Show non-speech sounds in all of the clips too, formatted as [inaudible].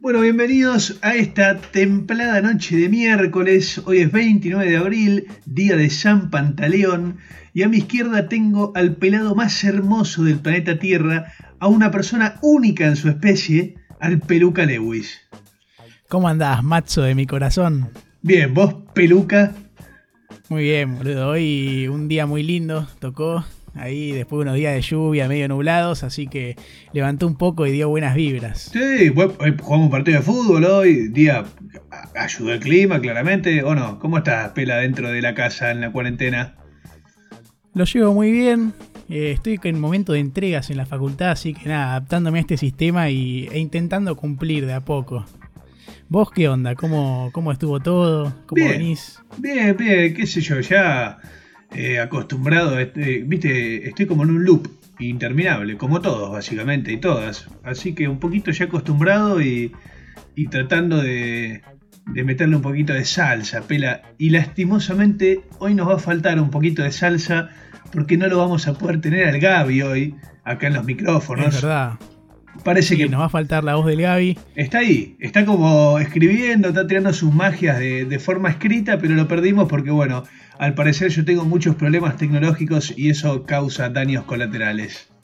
Bueno, bienvenidos a esta templada noche de miércoles. Hoy es 29 de abril, día de San Pantaleón. Y a mi izquierda tengo al pelado más hermoso del planeta Tierra, a una persona única en su especie, al peluca Lewis. ¿Cómo andás, macho de mi corazón? Bien, vos, peluca. Muy bien, boludo. Hoy un día muy lindo, tocó ahí después de unos días de lluvia medio nublados, así que levantó un poco y dio buenas vibras. Sí, jugamos un partido de fútbol hoy, día ayudó el clima claramente, ¿o no? ¿Cómo estás, Pela, dentro de la casa en la cuarentena? Lo llevo muy bien, eh, estoy en momento de entregas en la facultad, así que nada, adaptándome a este sistema y, e intentando cumplir de a poco. ¿Vos qué onda? ¿Cómo, cómo estuvo todo? ¿Cómo venís? Bien, bien, qué sé yo, ya eh, acostumbrado, este, viste, estoy como en un loop interminable, como todos básicamente y todas. Así que un poquito ya acostumbrado y, y tratando de, de meterle un poquito de salsa, pela. Y lastimosamente hoy nos va a faltar un poquito de salsa porque no lo vamos a poder tener al Gaby hoy acá en los micrófonos. Es verdad. Parece que nos va a faltar la voz del Gaby. Está ahí, está como escribiendo, está tirando sus magias de, de forma escrita, pero lo perdimos porque, bueno, al parecer yo tengo muchos problemas tecnológicos y eso causa daños colaterales. [laughs]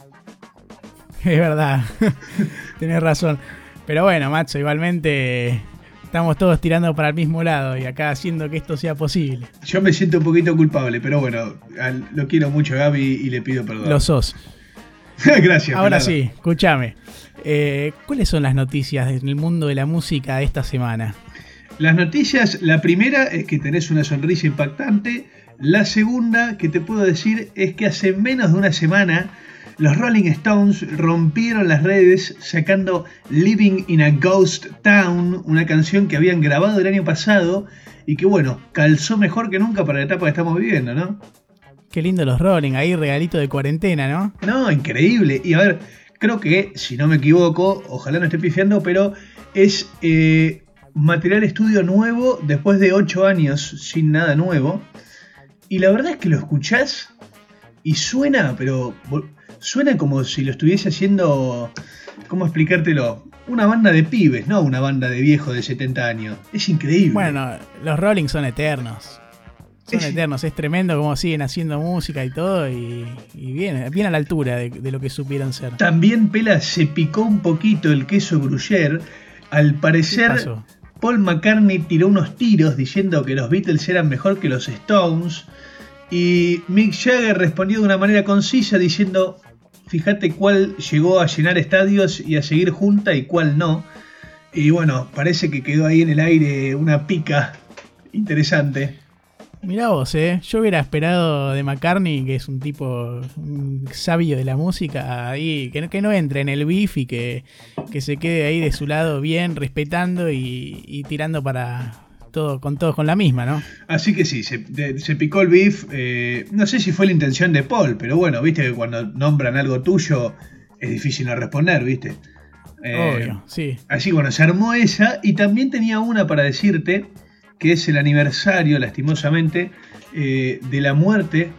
Es verdad, [laughs] tenés razón. Pero bueno, macho, igualmente estamos todos tirando para el mismo lado y acá haciendo que esto sea posible. Yo me siento un poquito culpable, pero bueno, lo quiero mucho Gaby y le pido perdón. Lo sos. [laughs] Gracias. Ahora sí, escúchame. Eh, ¿Cuáles son las noticias del mundo de la música de esta semana? Las noticias, la primera es que tenés una sonrisa impactante. La segunda que te puedo decir es que hace menos de una semana los Rolling Stones rompieron las redes sacando Living in a Ghost Town, una canción que habían grabado el año pasado y que bueno, calzó mejor que nunca para la etapa que estamos viviendo, ¿no? Qué lindo los Rolling, ahí regalito de cuarentena, ¿no? No, increíble. Y a ver, creo que, si no me equivoco, ojalá no esté pifiando, pero es eh, material estudio nuevo después de 8 años sin nada nuevo. Y la verdad es que lo escuchás y suena, pero suena como si lo estuviese haciendo, ¿cómo explicártelo? Una banda de pibes, no una banda de viejos de 70 años. Es increíble. Bueno, los Rolling son eternos. Son eternos, es tremendo cómo siguen haciendo música y todo, y, bien, bien a la altura de, de, lo que supieron ser. También Pela se picó un poquito el queso gruyère. Al parecer, Paul McCartney tiró unos tiros diciendo que los Beatles eran mejor que los Stones. Y Mick Jagger respondió de una manera concisa diciendo, fíjate cuál llegó a llenar estadios y a seguir junta y cuál no. Y bueno, parece que quedó ahí en el aire una pica interesante. Mirá vos, ¿eh? Yo hubiera esperado de McCartney, que es un tipo sabio de la música, ahí, que no, que no entre en el beef y que, que se quede ahí de su lado bien, respetando y, tirando para todo, con todos con la misma, ¿no? Así que sí, se, picó el beef. Eh, no sé si fue la intención de Paul, pero bueno, viste que cuando nombran algo tuyo es difícil no responder, viste. Eh, Obvio, sí. Así bueno, se armó esa y también tenía una para decirte que es el aniversario, lastimosamente, eh, de la muerte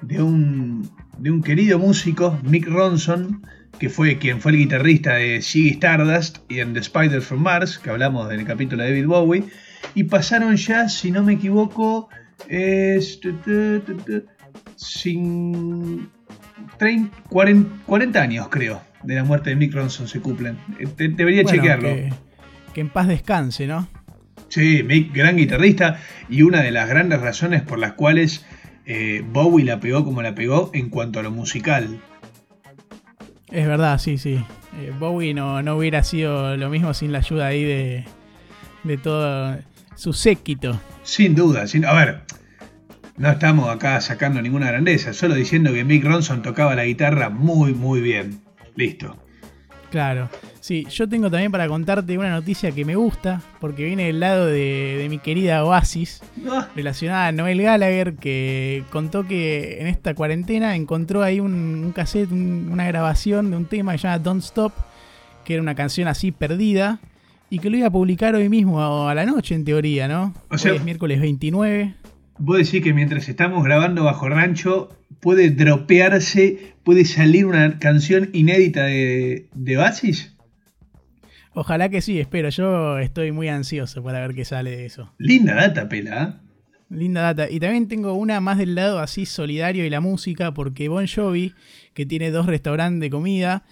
de un, de un querido músico, Mick Ronson, que fue quien fue el guitarrista de Ziggy Stardust y en The Spider from Mars, que hablamos en el capítulo de David Bowie, y pasaron ya, si no me equivoco, es, sin 40, años creo de la muerte de Mick Ronson se cumplen. Eh, debería chequearlo. que en paz descanse, ¿no? Sí, Mick, gran guitarrista y una de las grandes razones por las cuales eh, Bowie la pegó como la pegó en cuanto a lo musical. Es verdad, sí, sí. Eh, Bowie no, no, hubiera sido lo mismo sin la ayuda ahí de, de todo su séquito. Sin duda, sin, a ver, no estamos acá sacando ninguna grandeza, solo diciendo que Mick Ronson tocaba la guitarra muy, muy bien. Listo. Claro. Sí, yo tengo también para contarte una noticia que me gusta, porque viene del lado de, mi querida Oasis, [laughs] relacionada a Noel Gallagher, que contó que en esta cuarentena encontró ahí un, cassette, una grabación de un tema que se llama Don't Stop, que era una canción así perdida, y que lo iba a publicar hoy mismo a la noche, en teoría, ¿no? O sea, es miércoles 29. Vos decís que mientras estamos grabando Bajo Rancho, puede dropearse, puede salir una canción inédita de, de Basis? Ojalá que sí, espero. Yo estoy muy ansioso para ver qué sale de eso. Linda data, pela. ¿eh? Linda data. Y también tengo una más del lado así solidario y la música, porque Bon Jovi, que tiene dos restaurantes de comida,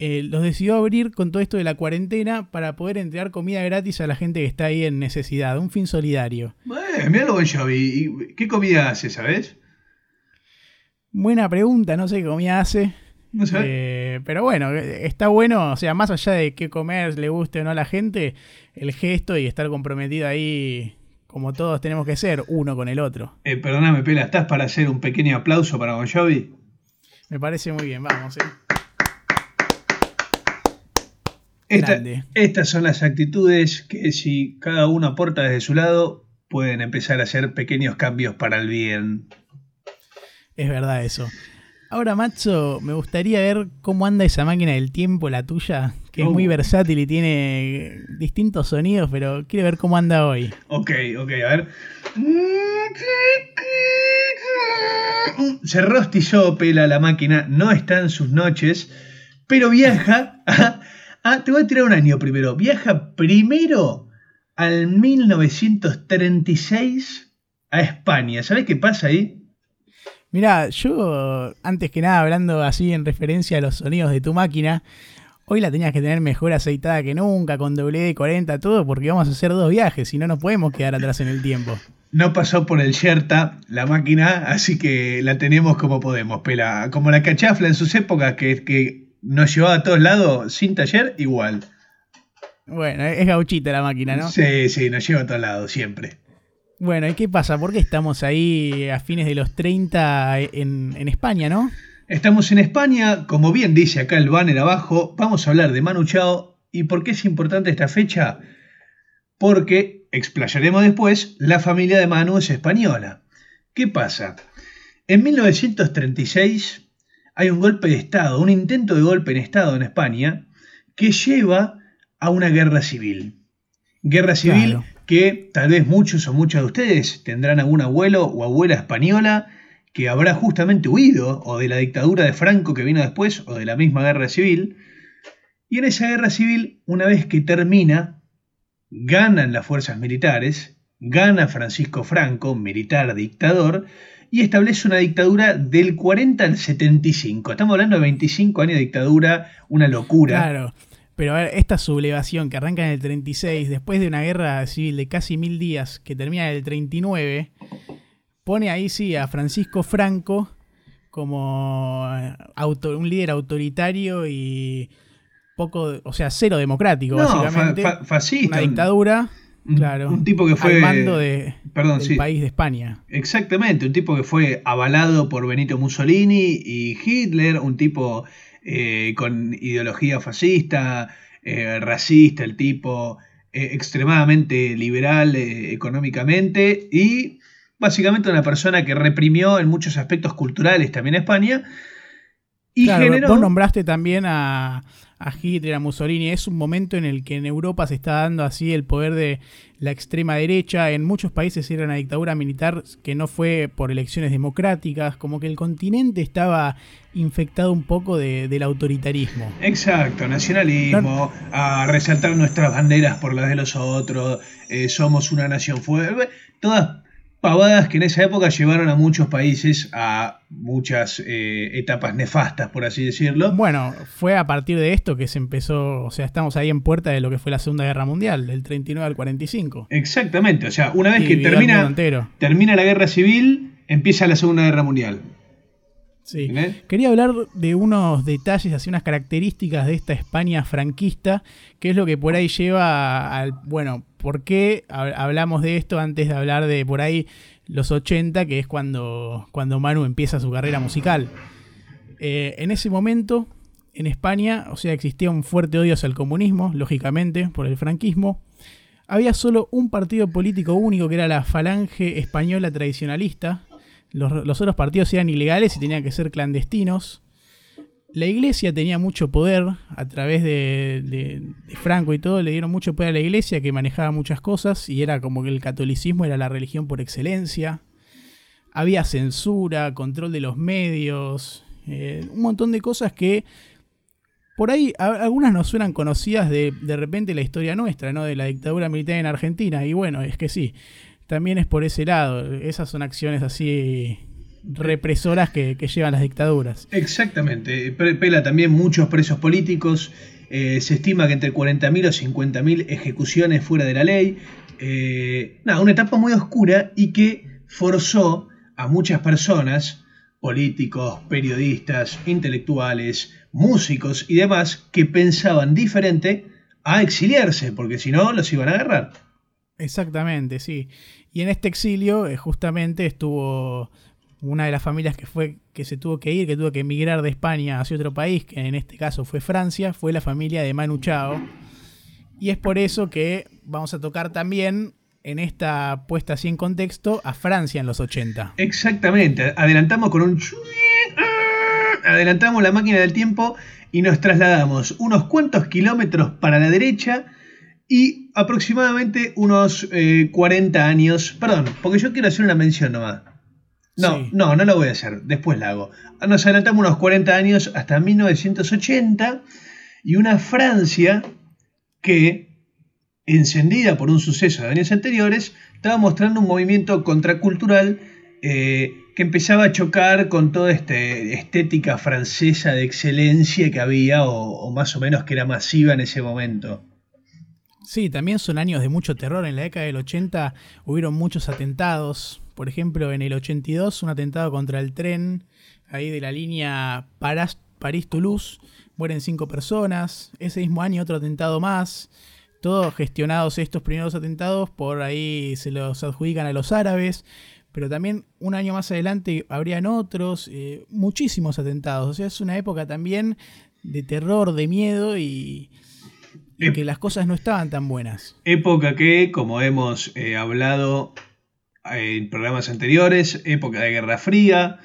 eh, los decidió abrir con todo esto de la cuarentena para poder entregar comida gratis a la gente que está ahí en necesidad. Un fin solidario. Eh, mira lo Bon Jovi. ¿Qué comida hace, sabes? Buena pregunta, no sé qué comida hace. No sé. Eh, pero bueno, está bueno, o sea, más allá de qué comer le guste o no a la gente, el gesto y estar comprometido ahí, como todos tenemos que ser, uno con el otro. Eh, perdóname, Pela, ¿estás para hacer un pequeño aplauso para Jovi? Me parece muy bien, vamos, eh. estas son las actitudes que si cada uno aporta desde su lado, pueden empezar a hacer pequeños cambios para el bien. Es verdad eso. Ahora, Macho, me gustaría ver cómo anda esa máquina del tiempo, la tuya, que es muy uh. versátil y tiene distintos sonidos, pero quiero ver cómo anda hoy. Ok, ok, a ver. Se rostizó pela la máquina, no está en sus noches, pero viaja. ah, te voy a tirar un año primero. Viaja primero al 1936 a España. ¿Sabes qué pasa ahí? Mira, yo antes que nada hablando así en referencia a los sonidos de tu máquina, hoy la tenías que tener mejor aceitada que nunca, con WD-40, todo, porque vamos a hacer dos viajes, y no nos podemos quedar atrás en el tiempo. No pasó por el Sherta la máquina, así que la tenemos como podemos, pela. Como la cachafla en sus épocas, que, que nos llevaba a todos lados sin taller, igual. Bueno, es gauchita la máquina, ¿no? Sí, sí, nos lleva a todos lados, siempre. Bueno, ¿y qué pasa? ¿Por qué estamos ahí a fines de los 30 en, España, no? Estamos en España, como bien dice acá el banner abajo, vamos a hablar de Manu Chao. ¿Y por qué es importante esta fecha? Porque, explayaremos después, la familia de Manu es española. ¿Qué pasa? En 1936 hay un golpe de Estado, un intento de golpe en Estado en España, que lleva a una guerra civil. Guerra civil que tal vez muchos o muchas de ustedes tendrán algún abuelo o abuela española que habrá justamente huido o de la dictadura de Franco que vino después o de la misma guerra civil. Y en esa guerra civil, una vez que termina, ganan las fuerzas militares, gana Francisco Franco, militar dictador, y establece una dictadura del 40 al 75. Estamos hablando de 25 años de dictadura, una locura. Claro. Pero a ver, esta sublevación que arranca en el 36, después de una guerra civil de casi mil días que termina en el 39, pone ahí sí a Francisco Franco como eh, un líder autoritario y poco, o sea, cero democrático, básicamente. fascista. Una dictadura. claro. Un tipo que fue. Al mando de, del país de España. Exactamente. Un tipo que fue avalado por Benito Mussolini y Hitler. Un tipo eh, con ideología fascista, eh, racista, el tipo eh, extremadamente liberal económicamente y básicamente una persona que reprimió en muchos aspectos culturales también a España. Y generó... Vos nombraste también a, a Hitler, a Mussolini. Es un momento en el que en Europa se está dando así el poder de la extrema derecha. En muchos países era una dictadura militar que no fue por elecciones democráticas. Como que el continente estaba infectado un poco del autoritarismo. Exacto, nacionalismo, a resaltar nuestras banderas por las de los otros, eh, somos una nación fuerte. Todas pavadas que en esa época llevaron a muchos países a muchas eh, etapas nefastas, por así decirlo. Bueno, fue a partir de esto que se empezó, o sea, estamos ahí en puerta de lo que fue la Segunda Guerra Mundial, del 39 al 45. Exactamente, o sea, una vez que termina, termina la Guerra Civil, empieza la Segunda Guerra Mundial. Sí. Quería hablar de unos detalles, así unas características de esta España franquista, que es lo que por ahí lleva al, bueno, ¿por qué hablamos de esto antes de hablar de por ahí los 80, que es cuando, cuando Manu empieza su carrera musical? Eh, en ese momento, en España, o sea, existía un fuerte odio hacia el comunismo, lógicamente, por el franquismo. Había solo un partido político único que era la Falange Española Tradicionalista, los, otros partidos eran ilegales y tenían que ser clandestinos. La iglesia tenía mucho poder a través de, Franco y todo, le dieron mucho poder a la iglesia que manejaba muchas cosas y era como que el catolicismo era la religión por excelencia. Había censura, control de los medios, eh, un montón de cosas que por ahí algunas nos suenan conocidas de, de repente la historia nuestra, ¿no? De la dictadura militar en Argentina. Y bueno, es que sí, también es por ese lado. Esas son acciones así represoras que, llevan las dictaduras. Exactamente. Pela también muchos presos políticos. Eh, se estima que entre 40.000 o 50.000 ejecuciones fuera de la ley. Eh, nada, una etapa muy oscura y que forzó a muchas personas, políticos, periodistas, intelectuales, músicos y demás, que pensaban diferente a exiliarse, porque si no los iban a agarrar. Exactamente, sí. Y en este exilio eh, justamente estuvo una de las familias que fue que se tuvo que ir, que tuvo que emigrar de España hacia otro país, que en este caso fue Francia, fue la familia de Manu Chao. Y es por eso que vamos a tocar también en esta puesta así en contexto a Francia en los 80. Exactamente, adelantamos con un adelantamos la máquina del tiempo y nos trasladamos unos cuantos kilómetros para la derecha y aproximadamente unos 40 eh, años, perdón, porque yo quiero hacer una mención nomás. No, no, no lo voy a hacer, después la hago. Nos adelantamos unos 40 años hasta 1980 y una Francia que, encendida por un suceso de años anteriores, estaba mostrando un movimiento contracultural eh, que empezaba a chocar con toda esta estética francesa de excelencia que había o, más o menos que era masiva en ese momento. Sí, también son años de mucho terror. En la década del 80 hubieron muchos atentados, por ejemplo, en el 82, un atentado contra el tren ahí de la línea París-Toulouse, mueren cinco personas. Ese mismo año otro atentado más. Todos gestionados estos primeros atentados, por ahí se los adjudican a los árabes. Pero también un año más adelante habrían otros, eh, muchísimos atentados. O sea, es una época también de terror, de miedo y, que las cosas no estaban tan buenas. Época que, como hemos eh, hablado en programas anteriores, época de Guerra Fría,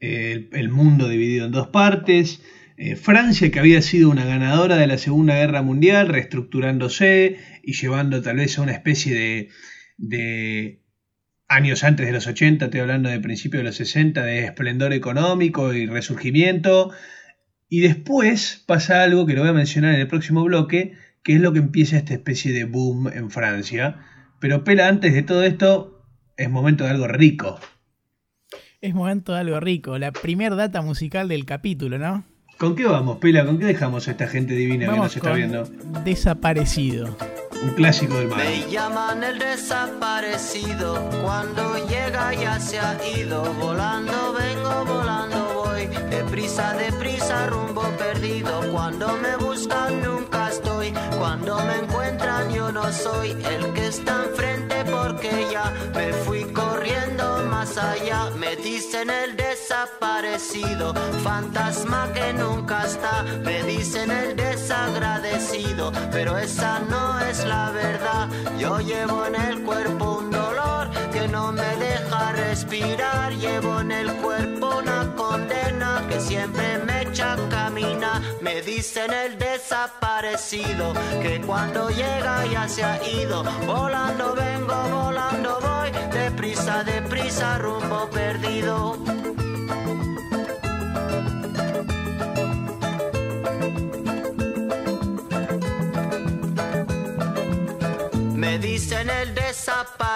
el, mundo dividido en dos partes, eh, Francia que había sido una ganadora de la Segunda Guerra Mundial, reestructurándose y llevando tal vez a una especie de, años antes de los 80, estoy hablando de principios de los 60, de esplendor económico y resurgimiento. Y después pasa algo que lo voy a mencionar en el próximo bloque, que es lo que empieza esta especie de boom en Francia. Pero Pela, antes de todo esto, es momento de algo rico. Es momento de algo rico. La primer data musical del capítulo, ¿no? ¿Con qué vamos, Pela? ¿Con qué dejamos a esta gente divina que nos está viendo? Desaparecido. Un clásico del mar. Me llaman el desaparecido. Cuando llega ya se ha ido. Volando vengo, volando voy. Deprisa, deprisa, rumbo perdido. Cuando me buscan nunca estoy. Cuando me encuentran yo no soy el que está enfrente porque ya me fui corriendo más allá. Me dicen el desaparecido, fantasma que nunca está. Me dicen el desagradecido, pero esa no es la verdad. Yo llevo en el cuerpo un dolor que no me deja respirar. Llevo en el cuerpo una que siempre me echa camina. Me dicen el desaparecido que cuando llega ya se ha ido. Volando vengo, volando voy, deprisa, deprisa, rumbo perdido.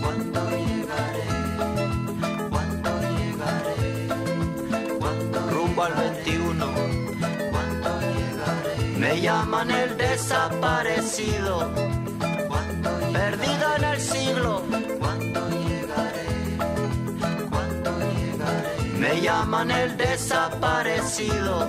¿Cuándo llegaré? ¿Cuándo llegaré? ¿Cuándo rumbo al 21? ¿Cuándo llegaré? Me llaman el desaparecido, perdido en el siglo. ¿Cuándo llegaré? ¿Cuándo llegaré? Me llaman el desaparecido.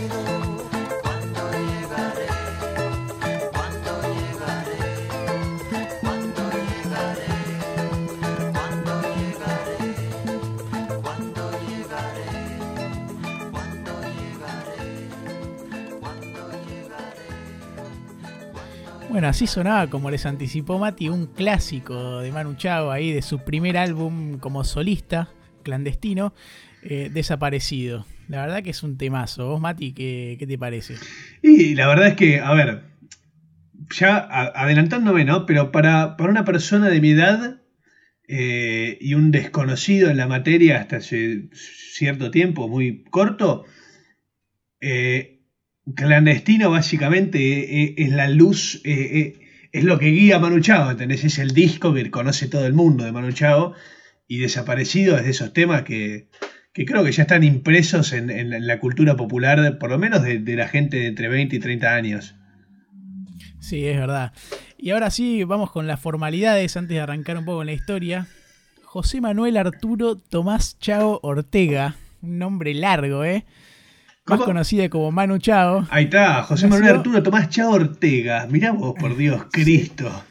Así sonaba, como les anticipó Mati, un clásico de Manu Chao ahí de su primer álbum como solista, clandestino, eh, desaparecido. La verdad que es un temazo. ¿Vos, Mati, qué, te parece? Y la verdad es que, a ver, ya adelantándome, ¿no? Pero para, para una persona de mi edad eh, y un desconocido en la materia hasta hace cierto tiempo, muy corto, eh, clandestino básicamente eh, eh, es la luz, eh, es lo que guía a Manu Chao, ¿entendés? Es el disco que conoce todo el mundo de Manu Chao y desaparecido es de esos temas que, creo que ya están impresos en, la cultura popular, por lo menos de, la gente de entre 20 y 30 años. Sí, es verdad. Y ahora sí, vamos con las formalidades antes de arrancar un poco en la historia. José Manuel Arturo Tomás Chao Ortega, un nombre largo, ¿eh? Más conocida como Manu Chao. Ahí está, José Manuel Arturo Tomás Chao Ortega. Mirá vos, por Dios, Cristo.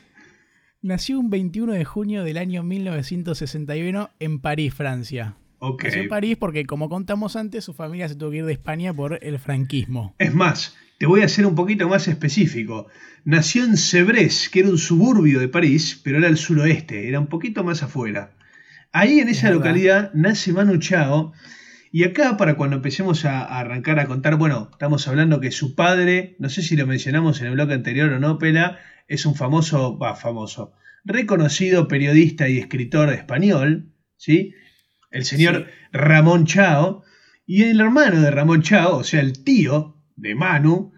Nació un 21 de junio del año 1961 en París, Francia. Nació en París porque, como contamos antes, su familia se tuvo que ir de España por el franquismo. Es más, te voy a ser un poquito más específico. Nació en Sevres, que era un suburbio de París, pero era el suroeste, era un poquito más afuera. Ahí en esa localidad nace Manu Chao y acá, para cuando empecemos a, arrancar a contar, bueno, estamos hablando que su padre, no sé si lo mencionamos en el bloque anterior o no, Pela, es un famoso, va, famoso, reconocido periodista y escritor español, ¿sí? El señor Ramón Chao. Y el hermano de Ramón Chao, o sea, el tío de Manu,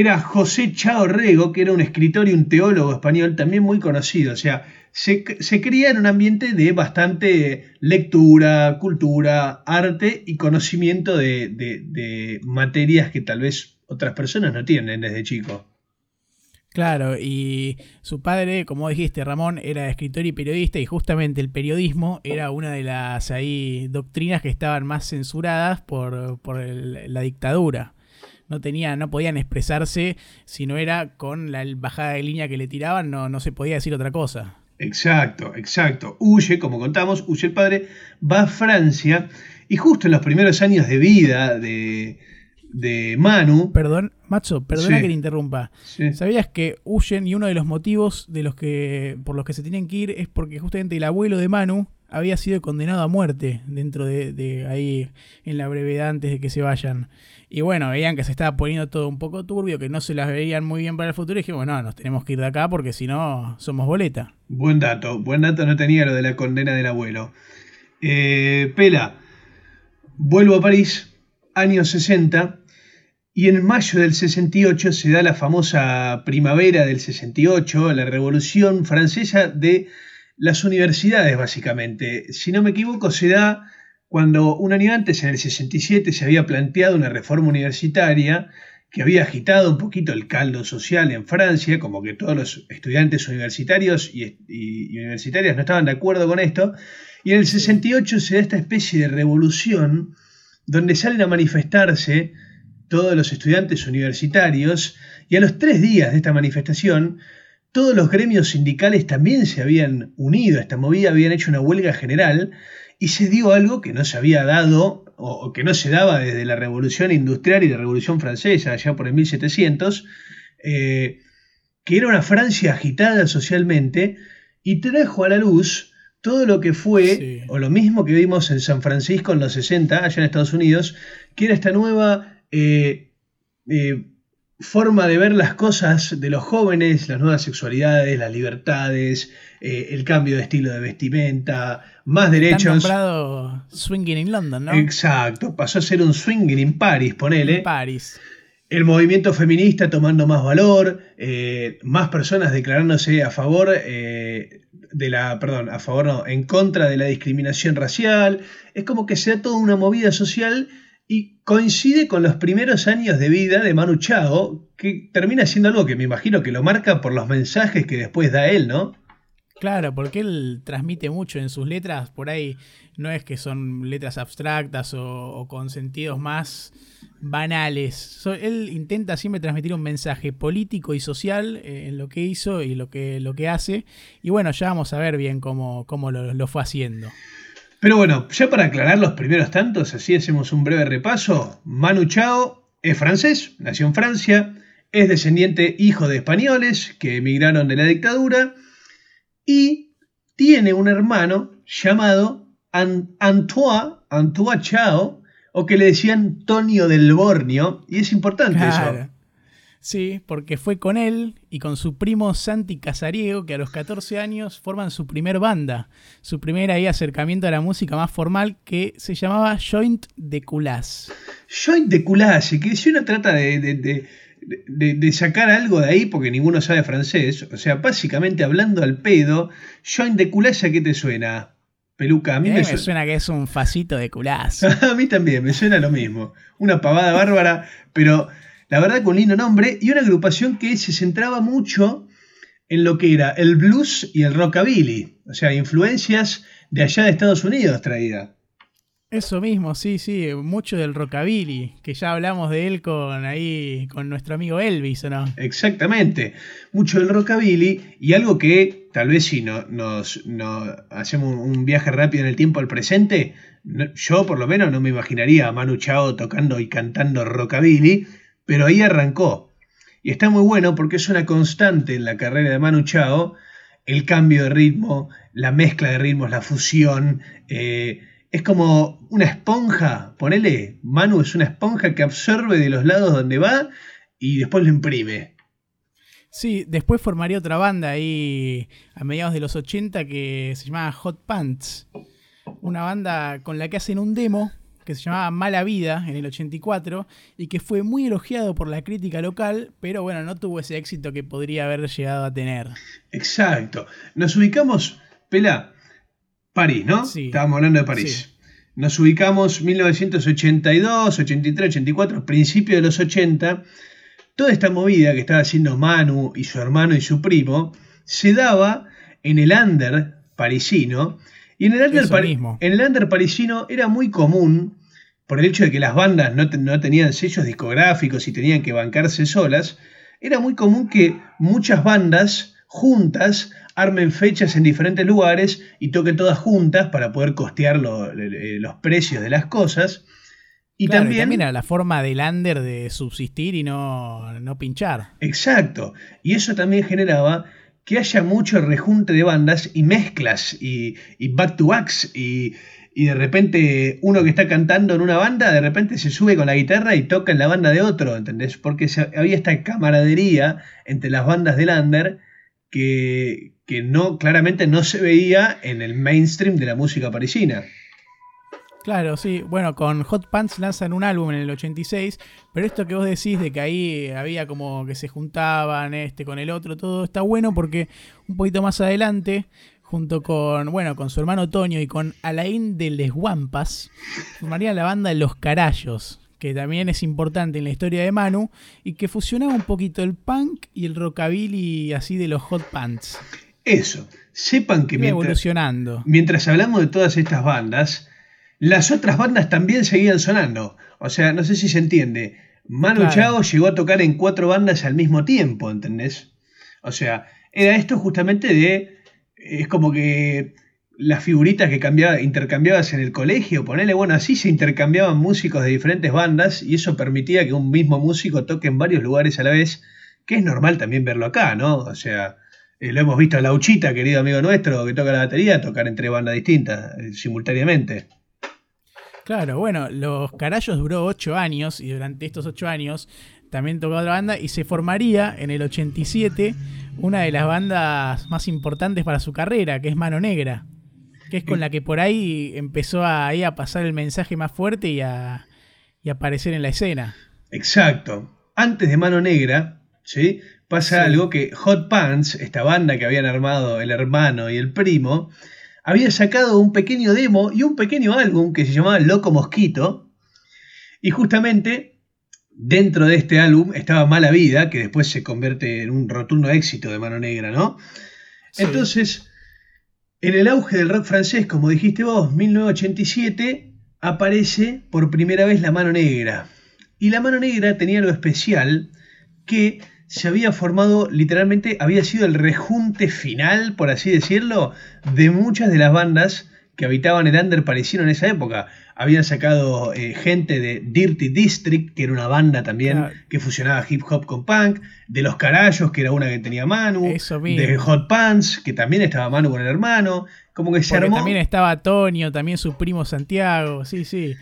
era José Chao Rego, que era un escritor y un teólogo español también muy conocido. O sea, se, cría en un ambiente de bastante lectura, cultura, arte y conocimiento de, materias que tal vez otras personas no tienen desde chico. Claro, y su padre, como dijiste, Ramón, era escritor y periodista, y justamente el periodismo era una de las ahí doctrinas que estaban más censuradas por, la dictadura. No tenía, no podían expresarse si no era con la bajada de línea que le tiraban, no, no se podía decir otra cosa. Exacto, exacto. Huye, como contamos, huye el padre, va a Francia y justo en los primeros años de vida de, de Manu. Perdón, Macho, perdona que te interrumpa. ¿Sabías que huyen y uno de los motivos de los que, por los que se tenían que ir es porque justamente el abuelo de Manu había sido condenado a muerte dentro de, de ahí en la brevedad antes de que se vayan? Y bueno, veían que se estaba poniendo todo un poco turbio, que no se las veían muy bien para el futuro. Y dije, bueno, nos tenemos que ir de acá porque si no, somos boleta. Buen dato, buen dato no tenía lo de la condena del abuelo. Eh, Pela, vuelvo a París, años 60, y en mayo del 68 se da la famosa primavera del 68, la revolución francesa de las universidades, básicamente. Si no me equivoco, se da cuando un año antes, en el 67, se había planteado una reforma universitaria que había agitado un poquito el caldo social en Francia, como que todos los estudiantes universitarios y, universitarias no estaban de acuerdo con esto, y en el 68 se da esta especie de revolución donde salen a manifestarse todos los estudiantes universitarios, y a los tres días de esta manifestación todos los gremios sindicales también se habían unido a esta movida, habían hecho una huelga general y se dio algo que no se había dado o que no se daba desde la Revolución Industrial y la Revolución Francesa, allá por el 1700, eh, que era una Francia agitada socialmente y trajo a la luz todo lo que fue, o lo mismo que vimos en San Francisco en los 60, allá en Estados Unidos, que era esta nueva eh, eh, forma de ver las cosas de los jóvenes, las nuevas sexualidades, las libertades, eh, el cambio de estilo de vestimenta, más derechos. Han nombrado Swinging in London, ¿no? Exacto, pasó a ser un Swinging in Paris, ponele. En Paris. El movimiento feminista tomando más valor, eh, más personas declarándose a favor eh, de la, perdón, a favor no, en contra de la discriminación racial. Es como que se da toda una movida social y coincide con los primeros años de vida de Manu Chao, que termina siendo algo que me imagino que lo marca por los mensajes que después da él, ¿no? Claro, porque él transmite mucho en sus letras, por ahí no es que son letras abstractas o, con sentidos más banales. él intenta siempre transmitir un mensaje político y social eh, en lo que hizo y lo que, lo que hace. Y bueno, ya vamos a ver bien cómo, cómo lo, lo fue haciendo. Pero bueno, ya para aclarar los primeros tantos, así hacemos un breve repaso. Manu Chao es francés, nació en Francia, es descendiente hijo de españoles que emigraron de la dictadura y tiene un hermano llamado Antoine, Antoine Chao, o que le decían Tonio del Borneo, y es importante eso. Sí, porque fue con él y con su primo Santi Casariego que a los 14 años forman su primer banda, su primer ahí acercamiento a la música más formal que se llamaba Joint de Culás. Joint de Culás, que si uno trata de, de, sacar algo de ahí porque ninguno sabe francés, o sea, básicamente hablando al pedo, Joint de Culás, ¿a qué te suena? Peluca, a mí me, suena que es un facito de culás. [laughs] a mí también, me suena lo mismo. Una pavada bárbara, pero la verdad con lindo nombre, y una agrupación que se centraba mucho en lo que era el blues y el rockabilly, o sea, influencias de allá de Estados Unidos traída. Eso mismo, sí, sí, mucho del rockabilly, que ya hablamos de él con ahí, con nuestro amigo Elvis, ¿o no? Exactamente, mucho del rockabilly y algo que tal vez si no, nos hacemos un viaje rápido en el tiempo al presente, yo por lo menos no me imaginaría a Manu Chao tocando y cantando rockabilly, pero ahí arrancó. Y está muy bueno porque es una constante en la carrera de Manu Chao el cambio de ritmo, la mezcla de ritmos, la fusión. Eh, es como una esponja, ponele, Manu es una esponja que absorbe de los lados donde va y después lo imprime. Sí, después formaría otra banda ahí a mediados de los 80 que se llamaba Hot Pants. Una banda con la que hacen un demo que se llamaba Mala Vida en el 84 y que fue muy elogiado por la crítica local, pero bueno, no tuvo ese éxito que podría haber llegado a tener. Exacto. Nos ubicamos, Pela, París, ¿no? Sí. Estábamos hablando de París. Nos ubicamos 1982, 83, 84, principio de los 80. Toda esta movida que estaba haciendo Manu y su hermano y su primo se daba en el under parisino. Y en el under, en el under parisino era muy común por el hecho de que las bandas no, tenían sellos discográficos y tenían que bancarse solas, era muy común que muchas bandas juntas armen fechas en diferentes lugares y toquen todas juntas para poder costear los precios de las cosas. Y, también, era la forma del under de subsistir y no, no pinchar. Exacto. Y eso también generaba que haya mucho rejunte de bandas y mezclas y, y back to backs y y de repente uno que está cantando en una banda, de repente se sube con la guitarra y toca en la banda de otro, ¿entendés? Porque había esta camaradería entre las bandas de Lander que, que no, claramente no se veía en el mainstream de la música parisina. Claro, sí. Bueno, con Hot Pants lanzan un álbum en el 86, pero esto que vos decís de que ahí había como que se juntaban este con el otro, todo está bueno porque un poquito más adelante junto con, bueno, con su hermano Toño y con Alain de Les Guampas, formaría la banda Los Carayos, que también es importante en la historia de Manu, y que fusionaba un poquito el punk y el rockabilly así de los hot pants. Eso, sepan que mientras, evolucionando. mientras hablamos de todas estas bandas, las otras bandas también seguían sonando. O sea, no sé si se entiende. Manu Chao llegó a tocar en cuatro bandas al mismo tiempo, ¿entendés? O sea, era esto justamente de, es como que las figuritas que cambiaba, intercambiabas en el colegio, ponele, bueno, así se intercambiaban músicos de diferentes bandas y eso permitía que un mismo músico toque en varios lugares a la vez, que es normal también verlo acá, ¿no? O sea, eh, lo hemos visto a Lauchita, querido amigo nuestro, que toca la batería, tocar entre bandas distintas eh, simultáneamente. Claro, bueno, Los Carayos duró ocho años y durante estos ocho años también tocó otra banda y se formaría en el 87 una de las bandas más importantes para su carrera, que es Mano Negra que es con la que por ahí empezó a, a pasar el mensaje más fuerte y a, aparecer en la escena. Exacto. Antes de Mano Negra, ¿sí? pasa algo que Hot Pants, esta banda que habían armado el hermano y el primo, había sacado un pequeño demo y un pequeño álbum que se llamaba Loco Mosquito. Y justamente dentro de este álbum estaba Mala Vida, que después se convierte en un rotundo éxito de Mano Negra, ¿no? Entonces, en el auge del rock francés, como dijiste vos, 1987, aparece por primera vez la mano negra. Y la mano negra tenía algo especial que se había formado, literalmente, había sido el rejunte final, por así decirlo, de muchas de las bandas que habitaban el under parecido en esa época. Habían sacado eh, gente de Dirty District, que era una banda también que fusionaba hip hop con punk, de Los Carayos, que era una que tenía Manu, de Hot Pants, que también estaba Manu con el hermano, como que se armó. También estaba Tonio, también su primo Santiago, sí, sí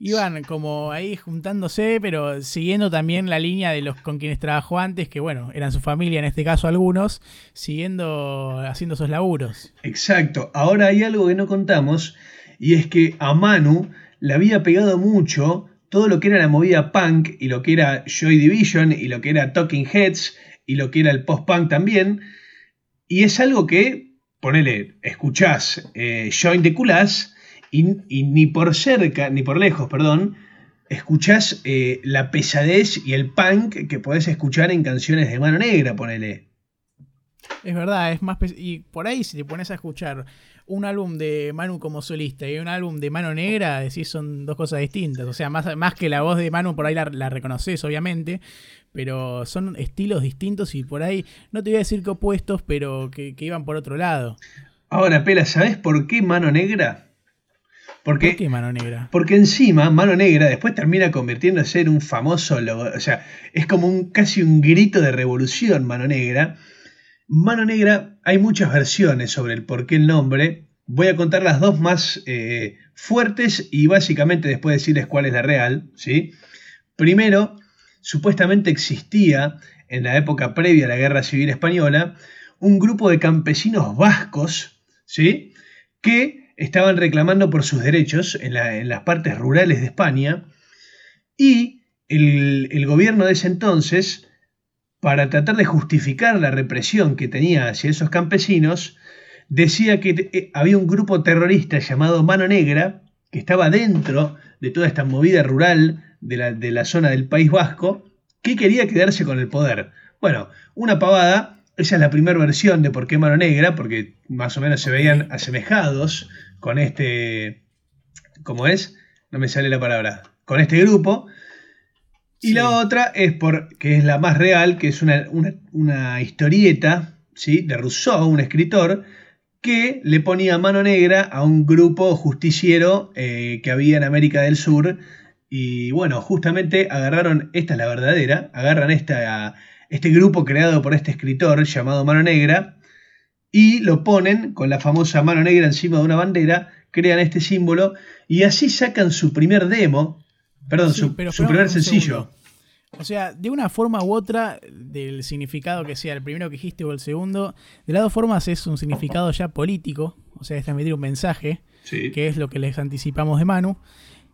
iban como ahí juntándose, pero siguiendo también la línea de los con quienes trabajó antes, que bueno, eran su familia en este caso algunos, siguiendo haciendo esos laburos. Exacto. Ahora hay algo que no contamos, y es que a Manu le había pegado mucho todo lo que era la movida punk y lo que era Joy Division y lo que era Talking Heads y lo que era el post-punk también. Y es algo que, ponele, escuchás eh, Join the Culas y, ni por cerca, ni por lejos, perdón, escuchás eh, la pesadez y el punk que podés escuchar en canciones de Mano Negra, ponele. Es verdad, es más y por ahí si te pones a escuchar un álbum de Manu como solista y un álbum de Mano Negra, decís son dos cosas distintas. O sea, más, más que la voz de Manu por ahí la, reconoces, obviamente, pero son estilos distintos y por ahí, no te voy a decir que opuestos, pero que, que iban por otro lado. Ahora, Pela, ¿sabes por qué Mano Negra? Porque, ¿Por qué Mano Negra? Porque encima Mano Negra después termina convirtiéndose en un famoso logo, o sea, es como un casi un grito de revolución Mano Negra. Mano Negra, hay muchas versiones sobre el por qué el nombre. Voy a contar las dos más eh, fuertes y básicamente después decirles cuál es la real. ¿sí? Primero, supuestamente existía en la época previa a la Guerra Civil Española un grupo de campesinos vascos ¿sí? que estaban reclamando por sus derechos en, las partes rurales de España y el, gobierno de ese entonces, para tratar de justificar la represión que tenía hacia esos campesinos, decía que eh, había un grupo terrorista llamado Mano Negra que estaba dentro de toda esta movida rural de la, de la zona del País Vasco que quería quedarse con el poder. Bueno, una pavada, esa es la primera versión de por qué Mano Negra, porque más o menos se veían asemejados con este, ¿cómo es? No me sale la palabra, con este grupo. Y la otra es por, que es la más real, que es una, historieta ¿sí? de Rousseau, un escritor, que le ponía mano negra a un grupo justiciero eh, que había en América del Sur. Y bueno, justamente agarraron, esta es la verdadera, agarran esta, este grupo creado por este escritor llamado Mano Negra y lo ponen con la famosa mano negra encima de una bandera, crean este símbolo y así sacan su primer demo, perdón, su, primer sencillo. O sea, de una forma u otra, del significado que sea el primero que dijiste o el segundo, de las dos formas es un significado ya político, o sea, es transmitir un mensaje, que es lo que les anticipamos de Manu.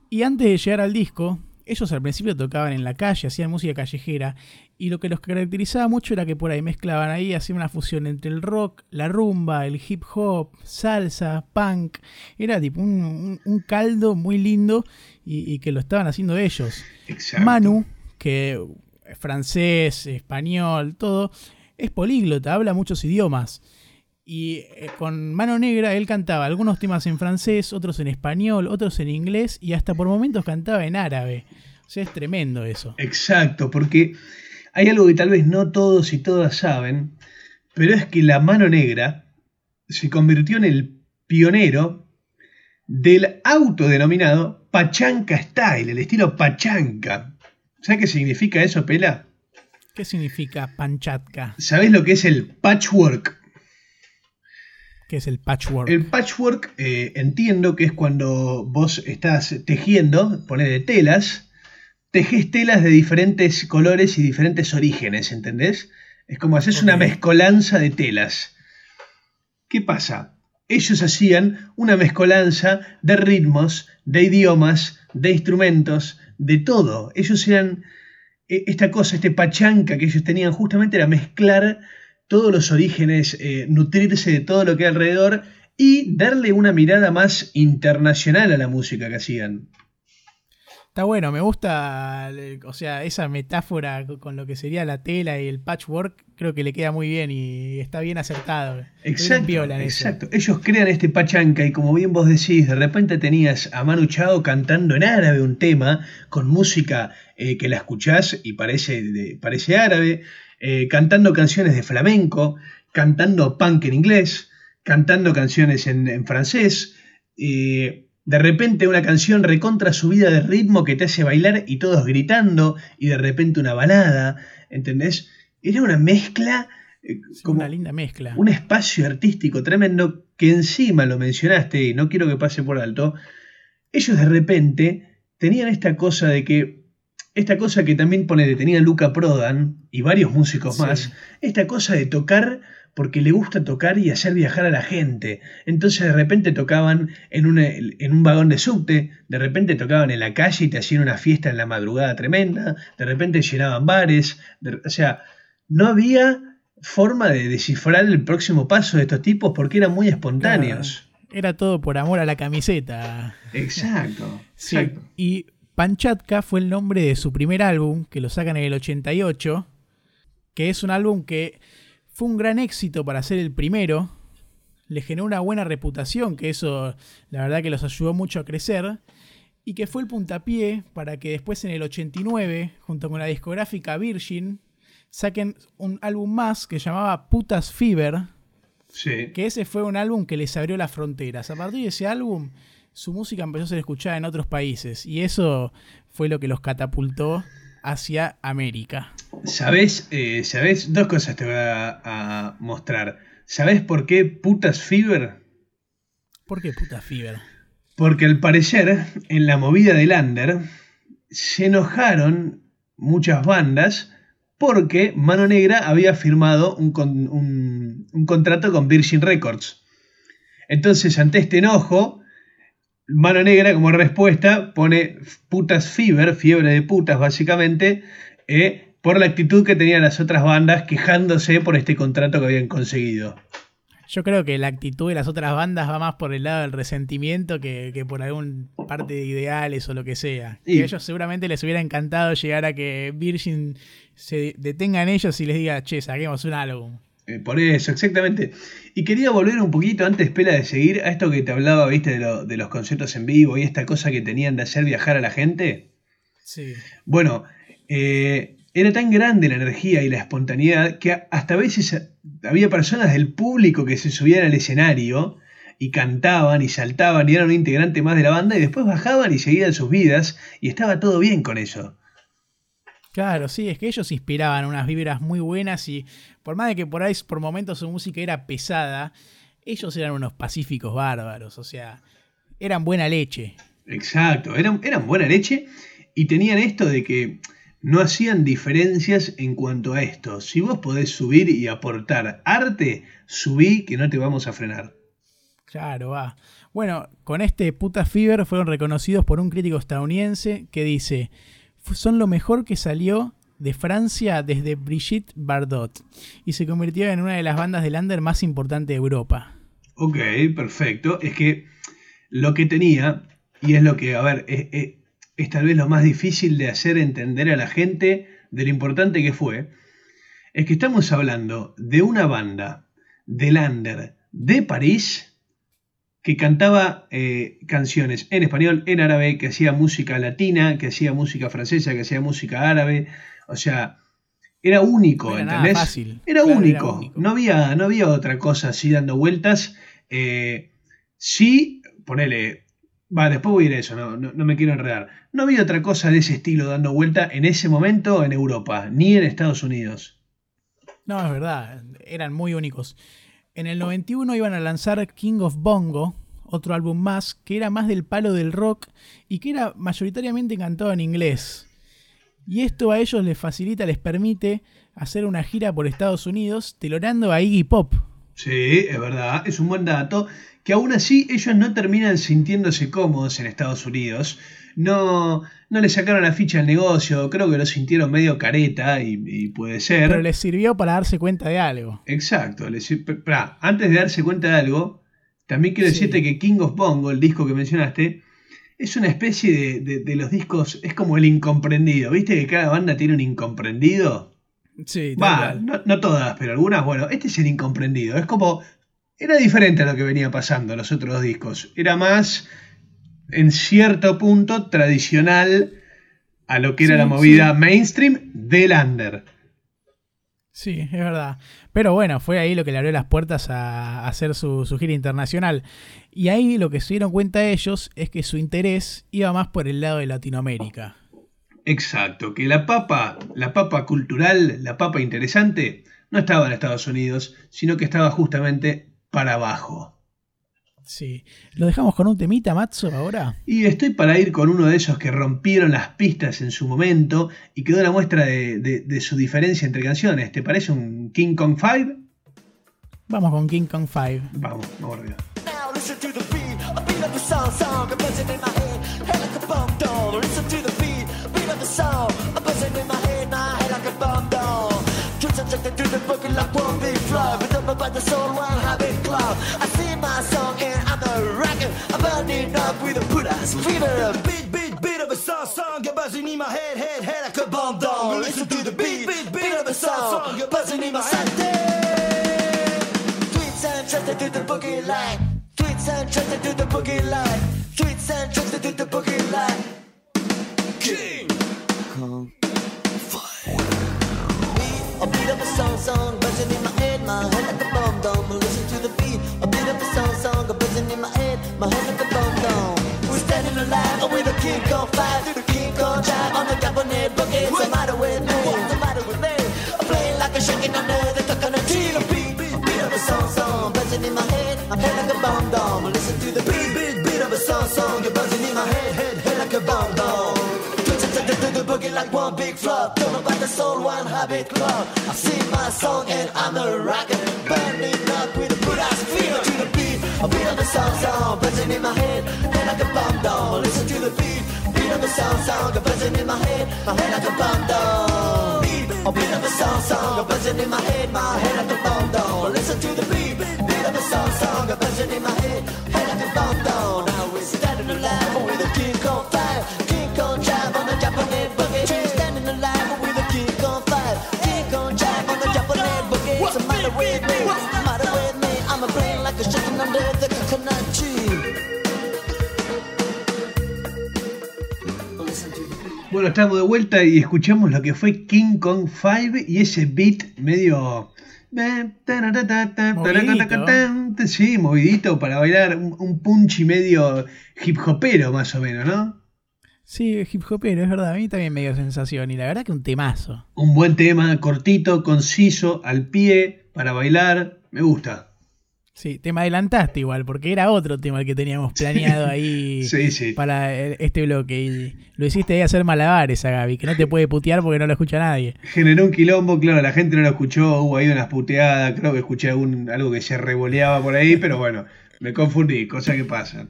Y antes de llegar al disco, ellos al principio tocaban en la calle, hacían música callejera, y lo que los caracterizaba mucho era que por ahí mezclaban ahí, hacían una fusión entre el rock, la rumba, el hip hop, salsa, punk. Era tipo un, caldo muy lindo y, que lo estaban haciendo ellos. Manu, que es francés, español, todo, es políglota, habla muchos idiomas. Y eh, con Mano Negra él cantaba algunos temas en francés, otros en español, otros en inglés y hasta por momentos cantaba en árabe. O sea, es tremendo eso. Exacto, porque hay algo que tal vez no todos y todas saben, pero es que la mano negra se convirtió en el pionero del autodenominado Pachanca Style, el estilo Pachanca. ¿Sabes qué significa eso, Pela? ¿Qué significa panchatka? ¿Sabes lo que es el patchwork? ¿Qué es el patchwork? El patchwork eh, entiendo que es cuando vos estás tejiendo, pones de telas, tejes telas de diferentes colores y diferentes orígenes, ¿entendés? Es como haces una mezcolanza de telas. ¿Qué pasa? Ellos hacían una mezcolanza de ritmos, de idiomas, de instrumentos, de todo. Ellos eran e, esta cosa, este pachanca que ellos tenían justamente era mezclar todos los orígenes, eh, nutrirse de todo lo que hay alrededor y darle una mirada más internacional a la música que hacían. Está bueno, me gusta, o sea, esa metáfora con lo que sería la tela y el patchwork, creo que le queda muy bien y está bien acertado. Exacto, exacto. Ellos crean este pachanca y como bien vos decís, de repente tenías a Manu Chao cantando en árabe un tema con música eh, que la escuchás y parece, parece árabe, eh, cantando canciones de flamenco, cantando punk en inglés, cantando canciones en, francés. Eh, de repente una canción recontra subida de ritmo que te hace bailar y todos gritando, y de repente una balada, ¿entendés? Era una mezcla. Eh, como una linda mezcla. Un espacio artístico tremendo que encima lo mencionaste y no quiero que pase por alto. Ellos de repente tenían esta cosa de que. Esta cosa que también pone, tenía Luca Prodan y varios músicos más, esta cosa de tocar porque le gusta tocar y hacer viajar a la gente. Entonces de repente tocaban en, en, un vagón de subte, de repente tocaban en la calle y te hacían una fiesta en la madrugada tremenda, de repente llenaban bares, o sea, no había forma de descifrar el próximo paso de estos tipos porque eran muy espontáneos. era todo por amor a la camiseta. Exacto. sí. Y Panchatka fue el nombre de su primer álbum, que lo sacan en el 88, que es un álbum que fue un gran éxito para ser el primero. Le generó una buena reputación, que eso la verdad que los ayudó mucho a crecer. Y que fue el puntapié para que después en el 89, junto con la discográfica Virgin, saquen un álbum más que llamaba Putas Fever. Sí. Que ese fue un álbum que les abrió las fronteras. A partir de ese álbum, su música empezó a ser escuchada en otros países. Y eso fue lo que los catapultó hacia América. ¿Sabes? Eh, ¿Sabes? Dos cosas te voy a, mostrar. ¿Sabes por qué putas Fever? ¿Por qué putas Fever? Porque al parecer, en la movida de Lander, se enojaron muchas bandas porque Mano Negra había firmado un, un contrato con Virgin Records. Entonces, ante este enojo, Mano Negra, como respuesta, pone putas fever, fiebre de putas, básicamente, eh, por la actitud que tenían las otras bandas quejándose por este contrato que habían conseguido. Yo creo que la actitud de las otras bandas va más por el lado del resentimiento que, por algún parte de ideales o lo que sea. Y a ellos seguramente les hubiera encantado llegar a que Virgin se detenga en ellos y les diga, che, saquemos un álbum. Eh, por eso, exactamente. Y quería volver un poquito antes, Pela, de seguir a esto que te hablaba, viste, de, los conciertos en vivo y esta cosa que tenían de hacer viajar a la gente. Sí. Bueno, eh, era tan grande la energía y la espontaneidad que hasta a veces había personas del público que se subían al escenario y cantaban y saltaban y eran un integrante más de la banda y después bajaban y seguían sus vidas y estaba todo bien con eso. Claro, sí, es que ellos inspiraban unas vibras muy buenas y por más de que por ahí por momentos su música era pesada, ellos eran unos pacíficos bárbaros, o sea, eran buena leche. Exacto, eran, eran buena leche y tenían esto de que no hacían diferencias en cuanto a esto. Si vos podés subir y aportar arte, subí que no te vamos a frenar. Claro, va. Bueno, con este puta Fever fueron reconocidos por un crítico estadounidense que dice, son lo mejor que salió de Francia desde Brigitte Bardot y se convirtió en una de las bandas de Lander más importantes de Europa. Ok, perfecto. Es que lo que tenía, y es lo que, a ver, es, tal vez lo más difícil de hacer entender a la gente de lo importante que fue, es que estamos hablando de una banda de Lander de París que cantaba eh, canciones en español, en árabe, que hacía música latina, que hacía música francesa, que hacía música árabe. O sea, Era único, era ¿entendés? Era, único. No, había, no había otra cosa así dando vueltas. Eh, sí, ponele. Va, después voy a ir a eso, no, no, me quiero enredar. No había otra cosa de ese estilo dando vuelta en ese momento en Europa, ni en Estados Unidos. No, es verdad, eran muy únicos. En el 91 iban a lanzar King of Bongo, otro álbum más, que era más del palo del rock y que era mayoritariamente cantado en inglés. Y esto a ellos les facilita, les permite hacer una gira por Estados Unidos telorando a Iggy Pop. Sí, es verdad, es un buen dato, que aún así ellos no terminan sintiéndose cómodos en Estados Unidos. No, no le sacaron la ficha al negocio, creo que lo sintieron medio careta y, puede ser. Pero les sirvió para darse cuenta de algo. Exacto, les, antes de darse cuenta de algo, también quiero decirte que King of Bongo, el disco que mencionaste, es una especie de, los discos, es como el incomprendido. ¿Viste que cada banda tiene un incomprendido? Sí, Va, no, todas, pero algunas, bueno, este es el incomprendido. Es como, era diferente a lo que venía pasando en los otros discos. Era más, en cierto punto, tradicional a lo que era la movida mainstream del under. Sí, es verdad. Pero bueno, fue ahí lo que le abrió las puertas a hacer su, gira internacional. Y ahí lo que se dieron cuenta ellos es que su interés iba más por el lado de Latinoamérica. Exacto, que la papa, la papa cultural, la papa interesante, no estaba en Estados Unidos, sino que estaba justamente para abajo. Sí. ¿Lo dejamos con un temita, Matzo, ahora? Y estoy para ir con uno de esos que rompieron las pistas en su momento y quedó la muestra de, su diferencia entre canciones. ¿Te parece un King Kong 5? Vamos con King Kong 5. Vamos, vamos arriba. I'm burning up with a put ass fever. Beat, beat, beat of a song, song, you're buzzing in my head, head, head like a bomb down. Listen to the beat, beat, beat of a song, song, you're buzzing in my head. Tweets and trust to the boogie line. Tweets and trust to the boogie line. Tweets and trust to the boogie line. King Kong. A beat of a song, song, buzzing in my head, my head like a bomb dome. Listen to the beat buzzing in my head, my head like a bomb. We're standing alive with a King Kong five, through the King Kong drive on the cabinet boogie. What's the matter with me? Big flop. Don't know about the soul, one habit club. I sing my song and I'm a rocker. Burning up with a ass fever to the beat. A beat of the song song, buzzing in my head. Head like a bomb down. Listen to the beat. Beat of the song song, buzzing in my head. My head like a bomb down. Beat. A beat of the song song, buzzing in my head. My head like a bomb down. Listen to the beat. Beat of the song song, buzzing in my head. Head like a bomb down. Bueno, estamos de vuelta y escuchamos lo que fue King Kong 5 y ese beat medio Movidito. Sí, movidito para bailar un, un punchy medio hip hopero más o menos, ¿no? Sí, hip hopero, es verdad, a mí también me dio sensación y la verdad que un temazo. Un buen tema, cortito, conciso, al pie, para bailar, me gusta. Sí, te me adelantaste igual, porque era otro tema el que teníamos planeado ahí [laughs] sí, sí. para este bloque. Y lo hiciste ahí hacer malabares a Gaby, que no te puede putear porque no lo escucha nadie. Generó un quilombo, claro, la gente no lo escuchó, hubo ahí unas puteadas, creo que escuché algún, algo que se revoleaba por ahí, pero bueno, me confundí, cosa que pasa.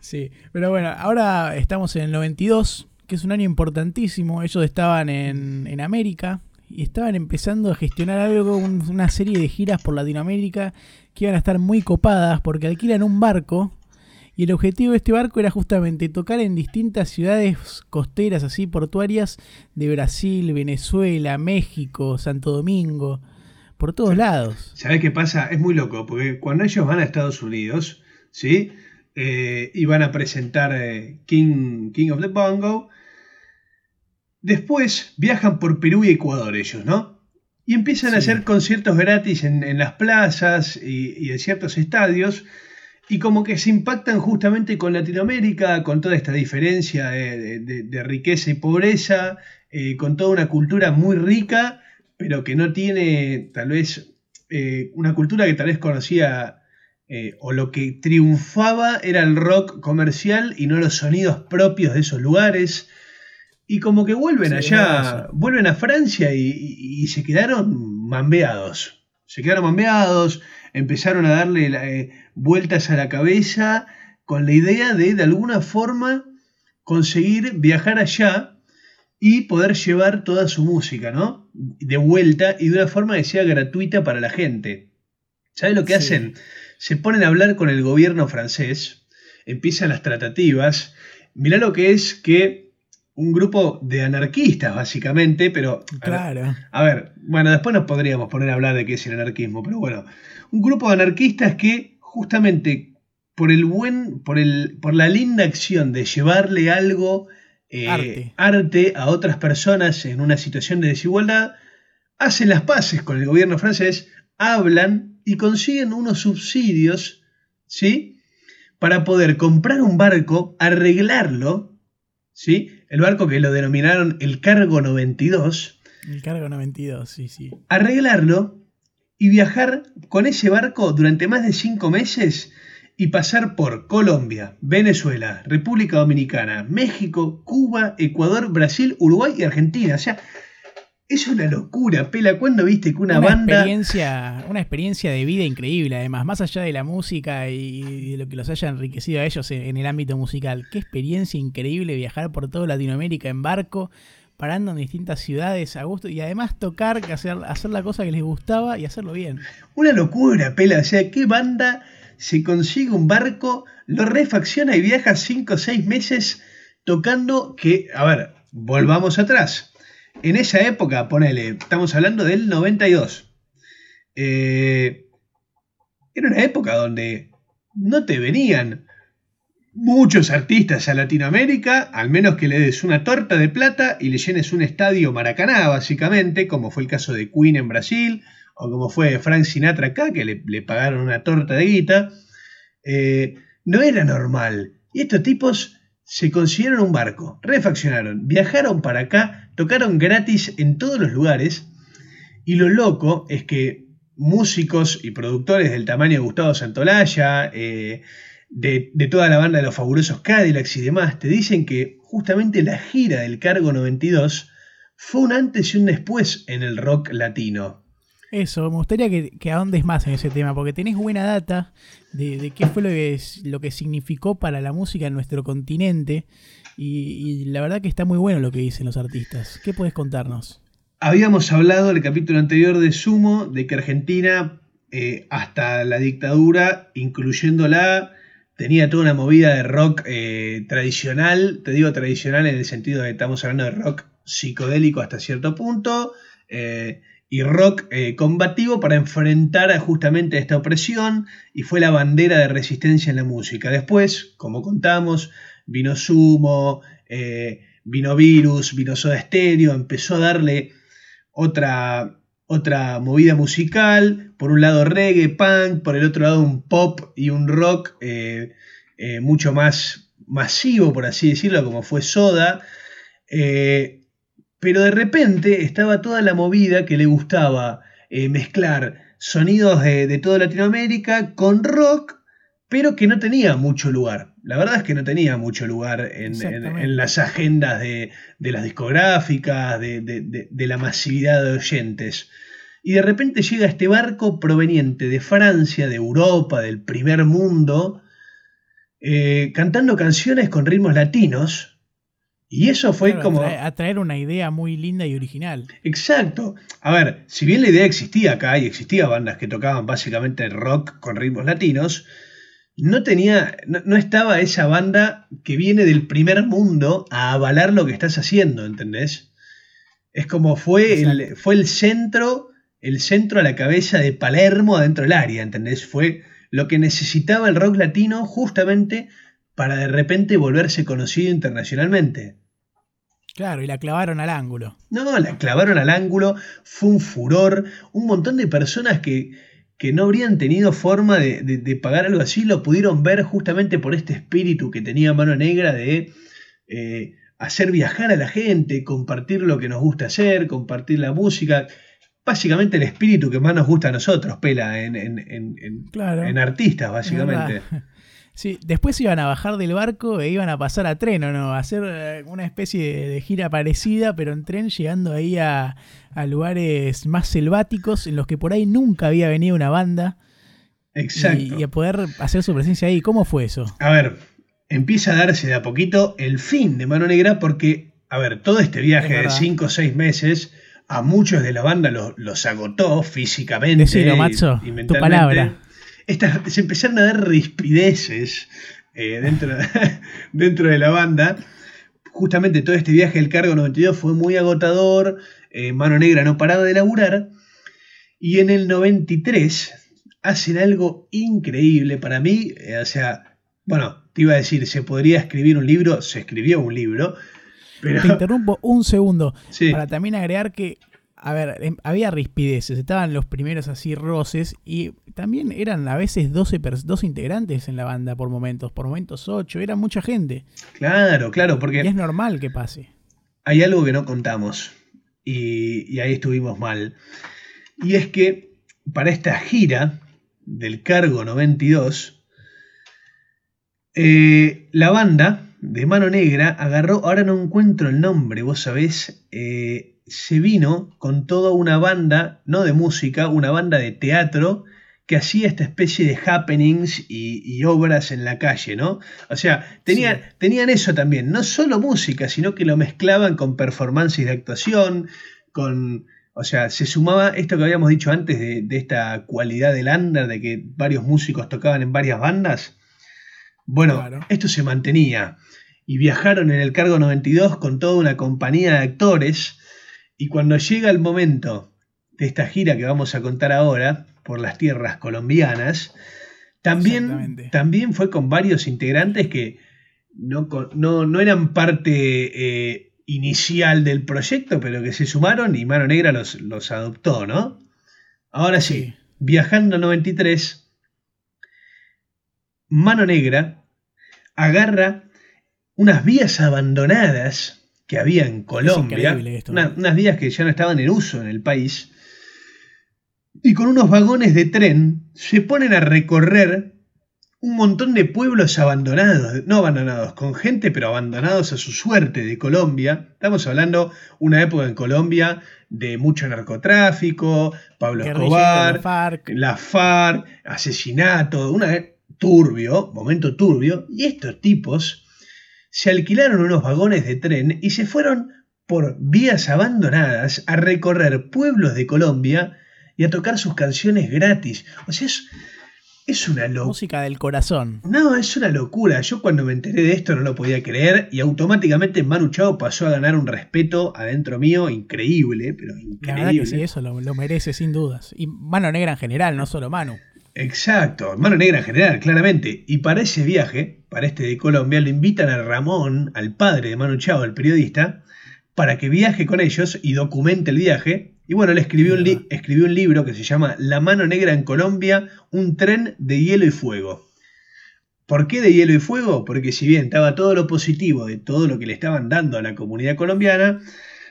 Sí, pero bueno, ahora estamos en el 92, que es un año importantísimo. Ellos estaban en, en América, y estaban empezando a gestionar algo, una serie de giras por Latinoamérica que iban a estar muy copadas porque alquilan un barco y el objetivo de este barco era justamente tocar en distintas ciudades costeras así portuarias de Brasil, Venezuela, México, Santo Domingo, por todos lados. ¿Sabes qué pasa? Es muy loco porque cuando ellos van a Estados Unidos, ¿sí? Eh, y van a presentar eh, King, King of the Bongo, Después viajan por Perú y Ecuador ellos, ¿no? Y empiezan a hacer conciertos gratis en, las plazas y, en ciertos estadios. Y como que se impactan justamente con Latinoamérica, con toda esta diferencia de, riqueza y pobreza, eh, con toda una cultura muy rica, pero que no tiene tal vez eh, una cultura que tal vez conocía eh, o lo que triunfaba era el rock comercial y no los sonidos propios de esos lugares. Y como que vuelven allá, vuelven a Francia y, se quedaron mambeados. Se quedaron mambeados, empezaron a darle eh, vueltas a la cabeza con la idea de de alguna forma conseguir viajar allá y poder llevar toda su música, ¿no? De vuelta y de una forma que sea gratuita para la gente. ¿Sabes lo que hacen? Se ponen a hablar con el gobierno francés, empiezan las tratativas. Mirá lo que es que un grupo de anarquistas, básicamente, pero. Claro. A ver, bueno, después nos podríamos poner a hablar de qué es el anarquismo, pero bueno. Un grupo de anarquistas que, justamente por el buen. por, el, por la linda acción de llevarle algo. Eh, arte. a otras personas en una situación de desigualdad, hacen las paces con el gobierno francés, hablan y consiguen unos subsidios, ¿sí? Para poder comprar un barco, arreglarlo, ¿sí? El barco que lo denominaron el Cargo 92. El Cargo 92, sí, sí. Arreglarlo y viajar con ese barco durante más de cinco meses y pasar por Colombia, Venezuela, República Dominicana, México, Cuba, Ecuador, Brasil, Uruguay y Argentina. O sea, es una locura, Pela. ¿Cuándo viste que una, banda. Experiencia, una experiencia de vida increíble, además, más allá de la música y de lo que los haya enriquecido a ellos en, el ámbito musical. Qué experiencia increíble viajar por toda Latinoamérica en barco, parando en distintas ciudades a gusto y además tocar, hacer, hacer la cosa que les gustaba y hacerlo bien. Una locura, Pela. O sea, ¿qué banda se consigue un barco, lo refacciona y viaja cinco o seis meses tocando que, a ver, volvamos atrás en esa época, ponele, estamos hablando del 92. Eh, era una época donde no te venían muchos artistas a Latinoamérica, al menos que le des una torta de plata y le llenes un estadio Maracaná, básicamente, como fue el caso de Queen en Brasil, o como fue Frank Sinatra acá, que le, pagaron una torta de guita. Eh, no era normal. Y estos tipos se consiguieron un barco, refaccionaron, viajaron para acá, tocaron gratis en todos los lugares y lo loco es que músicos y productores del tamaño de Gustavo Santolaya, eh, de, de, toda la banda de los fabulosos Cadillacs y demás, te dicen que justamente la gira del Cargo 92 fue un antes y un después en el rock latino. Eso, me gustaría que, que ahondes más en ese tema, porque tenés buena data de, qué fue lo que, lo que significó para la música en nuestro continente. Y, la verdad que está muy bueno lo que dicen los artistas. ¿Qué puedes contarnos? Habíamos hablado en el capítulo anterior de Sumo de que Argentina, eh, hasta la dictadura, incluyéndola, tenía toda una movida de rock eh, tradicional. Te digo tradicional en el sentido de que estamos hablando de rock psicodélico hasta cierto punto. Eh, y rock eh, combativo para enfrentar justamente esta opresión y fue la bandera de resistencia en la música. Después, como contamos, vino Sumo, eh, vino Virus, vino Soda Stereo, empezó a darle otra, otra movida musical, por un lado reggae, punk, por el otro lado un pop y un rock eh, mucho más masivo, por así decirlo, como fue Soda. Pero de repente estaba toda la movida que le gustaba eh, mezclar sonidos de, toda Latinoamérica con rock, pero que no tenía mucho lugar. La verdad es que no tenía mucho lugar en, las agendas de, las discográficas, de, la masividad de oyentes. Y de repente llega este barco proveniente de Francia, de Europa, del primer mundo, eh, cantando canciones con ritmos latinos, y eso fue como... A traer una idea muy linda y original. Exacto. A ver, si bien la idea existía acá y existía bandas que tocaban básicamente rock con ritmos latinos, no tenía, no, estaba esa banda que viene del primer mundo a avalar lo que estás haciendo, ¿entendés? Es como fue el, fue el centro, el centro a la cabeza de Palermo adentro del área, ¿entendés? Fue lo que necesitaba el rock latino justamente para de repente volverse conocido internacionalmente. Claro, y la clavaron al ángulo. No, la clavaron al ángulo, fue un furor, un montón de personas que, que no habrían tenido forma de, pagar algo así, lo pudieron ver justamente por este espíritu que tenía Mano Negra de eh, hacer viajar a la gente, compartir lo que nos gusta hacer, compartir la música. Básicamente el espíritu que más nos gusta a nosotros, Pela, en, en, en artistas, básicamente. Sí, después iban a bajar del barco e iban a pasar a tren, ¿o no? A hacer eh, una especie de, gira parecida, pero en tren llegando ahí a, lugares más selváticos en los que por ahí nunca había venido una banda. Exacto. Y, a poder hacer su presencia ahí. ¿Cómo fue eso? A ver, empieza a darse de a poquito el fin de Mano Negra porque, a ver, todo este viaje de 5 o 6 meses a muchos de la banda los, agotó físicamente. Decilo, Macho, tu palabra se empezaron a dar rispideces eh, dentro, [laughs] dentro de la banda. Justamente todo este viaje del cargo 92 fue muy agotador, eh, Mano Negra no paraba de laburar, y en el 93 hacen algo increíble para mí, eh, o sea, bueno, te iba a decir, se podría escribir un libro, se escribió un libro, pero... Te interrumpo un segundo para también agregar que a ver, em, había rispideces, estaban los primeros así roces y también eran a veces 12, integrantes en la banda por momentos, por momentos 8, era mucha gente. Claro, claro, porque... Y es normal que pase. Hay algo que no contamos y, ahí estuvimos mal. Y es que para esta gira del cargo 92, eh, la banda de Mano Negra agarró, ahora no encuentro el nombre, vos sabés, eh, se vino con toda una banda, no de música, una banda de teatro que hacía esta especie de happenings y, obras en la calle, ¿no? O sea, tenían, tenían, eso también, no solo música, sino que lo mezclaban con performances de actuación, con, o sea, se sumaba esto que habíamos dicho antes de, esta cualidad del under, de que varios músicos tocaban en varias bandas. Bueno, esto se mantenía y viajaron en el cargo 92 con toda una compañía de actores y cuando llega el momento de esta gira que vamos a contar ahora por las tierras colombianas, también, también fue con varios integrantes que no, no, eran parte eh, inicial del proyecto, pero que se sumaron y Mano Negra los, los adoptó, ¿no? Ahora sí, viajando a 93, Mano Negra agarra unas vías abandonadas que había en Colombia, unas vías que ya no estaban en uso en el país, y con unos vagones de tren se ponen a recorrer un montón de pueblos abandonados, no abandonados, con gente pero abandonados a su suerte de Colombia. Estamos hablando una época en Colombia de mucho narcotráfico, Pablo Escobar, la FARC. la FARC, asesinato, una turbio, momento turbio, y estos tipos se alquilaron unos vagones de tren y se fueron por vías abandonadas a recorrer pueblos de Colombia y a tocar sus canciones gratis. O sea, es, es una locura. Música del corazón. No, es una locura. Yo cuando me enteré de esto no lo podía creer y automáticamente Manu Chao pasó a ganar un respeto adentro mío increíble, pero increíble. La verdad que sí, eso lo, lo merece sin dudas. Y Mano Negra en general, no solo Manu. Exacto, Mano Negra en general, claramente. Y para ese viaje, para este de Colombia, le invitan a Ramón, al padre de Manu Chao, el periodista, para que viaje con ellos y documente el viaje. Y bueno, él escribió un, escribió un libro que se llama La mano negra en Colombia, un tren de hielo y fuego. ¿Por qué de hielo y fuego? Porque si bien estaba todo lo positivo de todo lo que le estaban dando a la comunidad colombiana,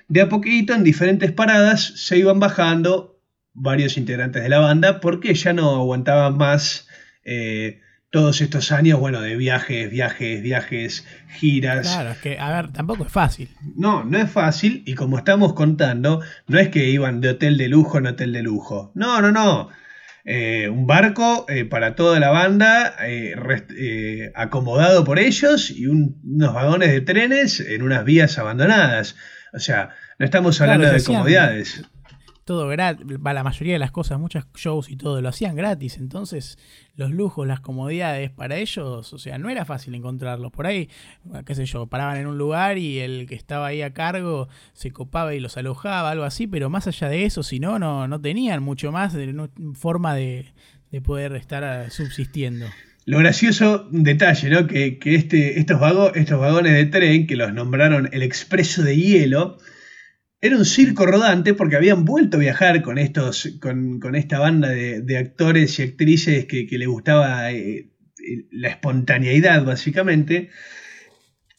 de a poquito en diferentes paradas se iban bajando varios integrantes de la banda porque ya no aguantaban más eh, todos estos años, bueno, de viajes, viajes, viajes, giras. Claro, es que, a ver, tampoco es fácil. No, no es fácil y como estamos contando, no es que iban de hotel de lujo en hotel de lujo. No, no, no. Eh, un barco eh, para toda la banda, acomodado por ellos y unos vagones de trenes en unas vías abandonadas. O sea, no estamos hablando de comodidades todo gratis, la mayoría de las cosas, muchos shows y todo lo hacían gratis, entonces los lujos, las comodidades para ellos, o sea, no era fácil encontrarlos. Por ahí, qué sé yo, paraban en un lugar y el que estaba ahí a cargo se copaba y los alojaba, algo así, pero más allá de eso, si no, no, no tenían mucho más de, forma de, de poder estar subsistiendo. lo gracioso, detalle, ¿no? Que, este, estos, estos vagones de tren, que los nombraron el Expreso de Hielo, era un circo rodante porque habían vuelto a viajar con, estos, con, esta banda de, actores y actrices que, le gustaba eh, la espontaneidad, básicamente.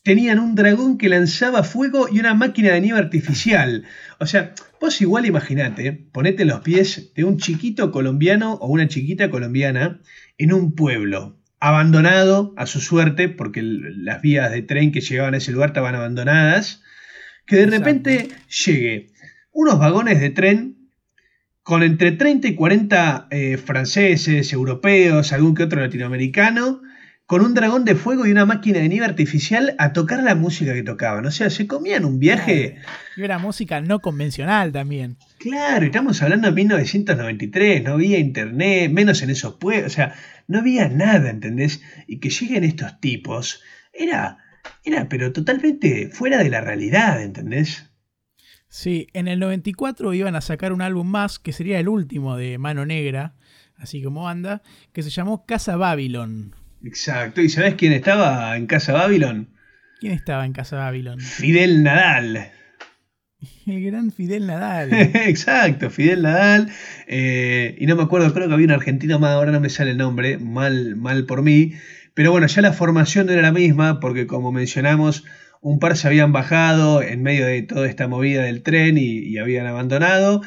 Tenían un dragón que lanzaba fuego y una máquina de nieve artificial. O sea, vos igual imaginate, ponete los pies de un chiquito colombiano o una chiquita colombiana en un pueblo abandonado a su suerte, porque las vías de tren que llegaban a ese lugar estaban abandonadas, que de repente llegue unos vagones de tren con entre 30 y 40 eh, franceses, europeos, algún que otro latinoamericano, con un dragón de fuego y una máquina de nieve artificial a tocar la música que tocaban. O sea, se comían un viaje. Y era música no convencional también. Claro, estamos hablando de 1993, no había internet, menos en esos pueblos, o sea, no había nada, ¿entendés? Y que lleguen estos tipos, era, era, pero totalmente fuera de la realidad, ¿entendés? Sí, en el 94 iban a sacar un álbum más, que sería el último de Mano Negra, así como anda, que se llamó Casa Babylon. Exacto. ¿Y sabes quién estaba en Casa Babylon? ¿Quién estaba en Casa Babylon? Fidel Nadal. [laughs] El gran Fidel Nadal. [laughs] Exacto, Fidel Nadal. Eh, y no me acuerdo, creo que había un argentino más, ahora no me sale el nombre, mal, mal por mí. Pero bueno, ya la formación no era la misma, porque como mencionamos, un par se habían bajado en medio de toda esta movida del tren y habían abandonado.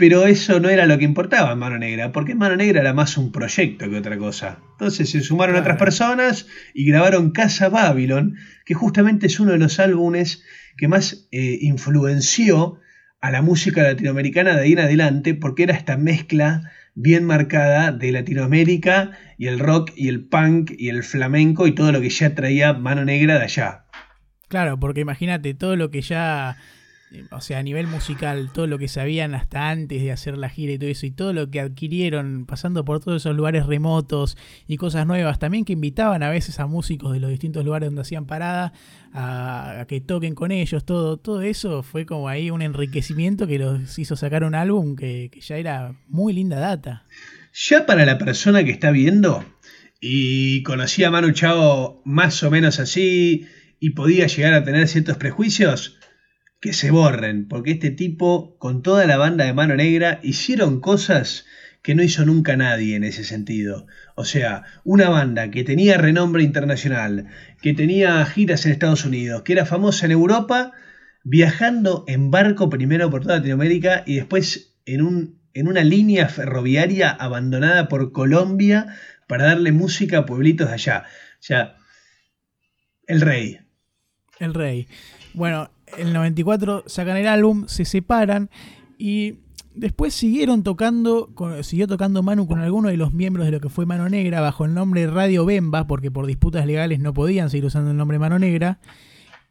Pero eso no era lo que importaba en Mano Negra, porque Mano Negra era más un proyecto que otra cosa. Entonces se sumaron otras personas y grabaron Casa Babylon, que justamente es uno de los álbumes que más eh, influenció a la música latinoamericana de ahí en adelante, porque era esta mezcla bien marcada de Latinoamérica y el rock y el punk y el flamenco y todo lo que ya traía Mano Negra de allá. Claro, porque imagínate todo lo que ya o sea, a nivel musical, todo lo que sabían hasta antes de hacer la gira y todo eso, y todo lo que adquirieron pasando por todos esos lugares remotos y cosas nuevas, también que invitaban a veces a músicos de los distintos lugares donde hacían parada a, que toquen con ellos, todo, todo eso fue como ahí un enriquecimiento que los hizo sacar un álbum que, que ya era muy linda data. Ya para la persona que está viendo y conocía a Manu Chao más o menos así y podía llegar a tener ciertos prejuicios, que se borren, porque este tipo, con toda la banda de Mano Negra, hicieron cosas que no hizo nunca nadie en ese sentido. O sea, una banda que tenía renombre internacional, que tenía giras en Estados Unidos, que era famosa en Europa, viajando en barco primero por toda Latinoamérica y después en, un, en una línea ferroviaria abandonada por Colombia para darle música a pueblitos de allá. O sea, el rey. El rey. Bueno, el 94 sacan el álbum, se separan y después siguieron tocando, siguió tocando Manu con algunos de los miembros de lo que fue Mano Negra bajo el nombre Radio Bemba, porque por disputas legales no podían seguir usando el nombre Mano Negra.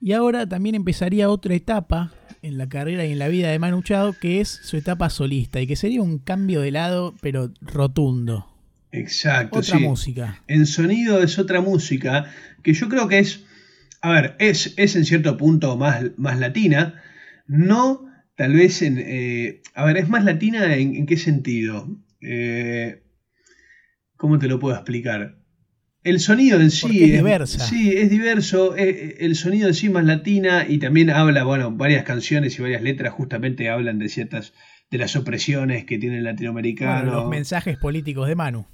Y ahora también empezaría otra etapa en la carrera y en la vida de Manu Chao, que es su etapa solista, y que sería un cambio de lado, pero rotundo. Exacto. Otra música. En sonido es otra música, que yo creo que es a ver, es, es en cierto punto más, más latina, no tal vez en... Eh, a ver, es más latina en, qué sentido? Eh, ¿Cómo te lo puedo explicar? El sonido en sí es, diversa. Sí, es diverso. Eh, el sonido en sí más latina y también habla, bueno, varias canciones y varias letras justamente hablan de ciertas, de las opresiones que tiene el latinoamericano. los mensajes políticos de Manu.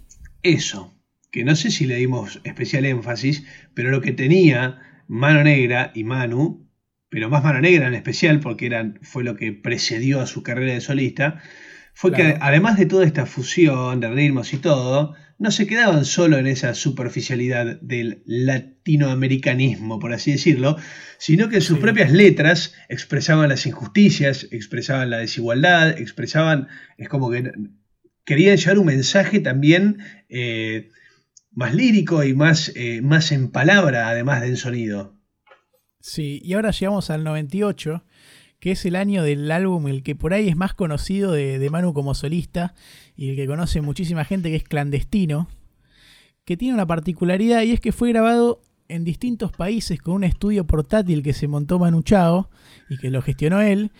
Eso, que no sé si le dimos especial énfasis, pero lo que tenía Mano Negra y Manu, pero más Mano Negra en especial, porque eran, fue lo que precedió a su carrera de solista, fue que además de toda esta fusión de ritmos y todo, no se quedaban solo en esa superficialidad del latinoamericanismo, por así decirlo, sino que en sus propias letras expresaban las injusticias, expresaban la desigualdad, expresaban, es como que querían llevar un mensaje también eh, más lírico y más, eh, más en palabra, además del sonido. Sí, y ahora llegamos al 98, que es el año del álbum, el que por ahí es más conocido de, Manu como solista y el que conoce muchísima gente, que es Clandestino, que tiene una particularidad y es que fue grabado en distintos países con un estudio portátil que se montó Manu Chao y que lo gestionó él,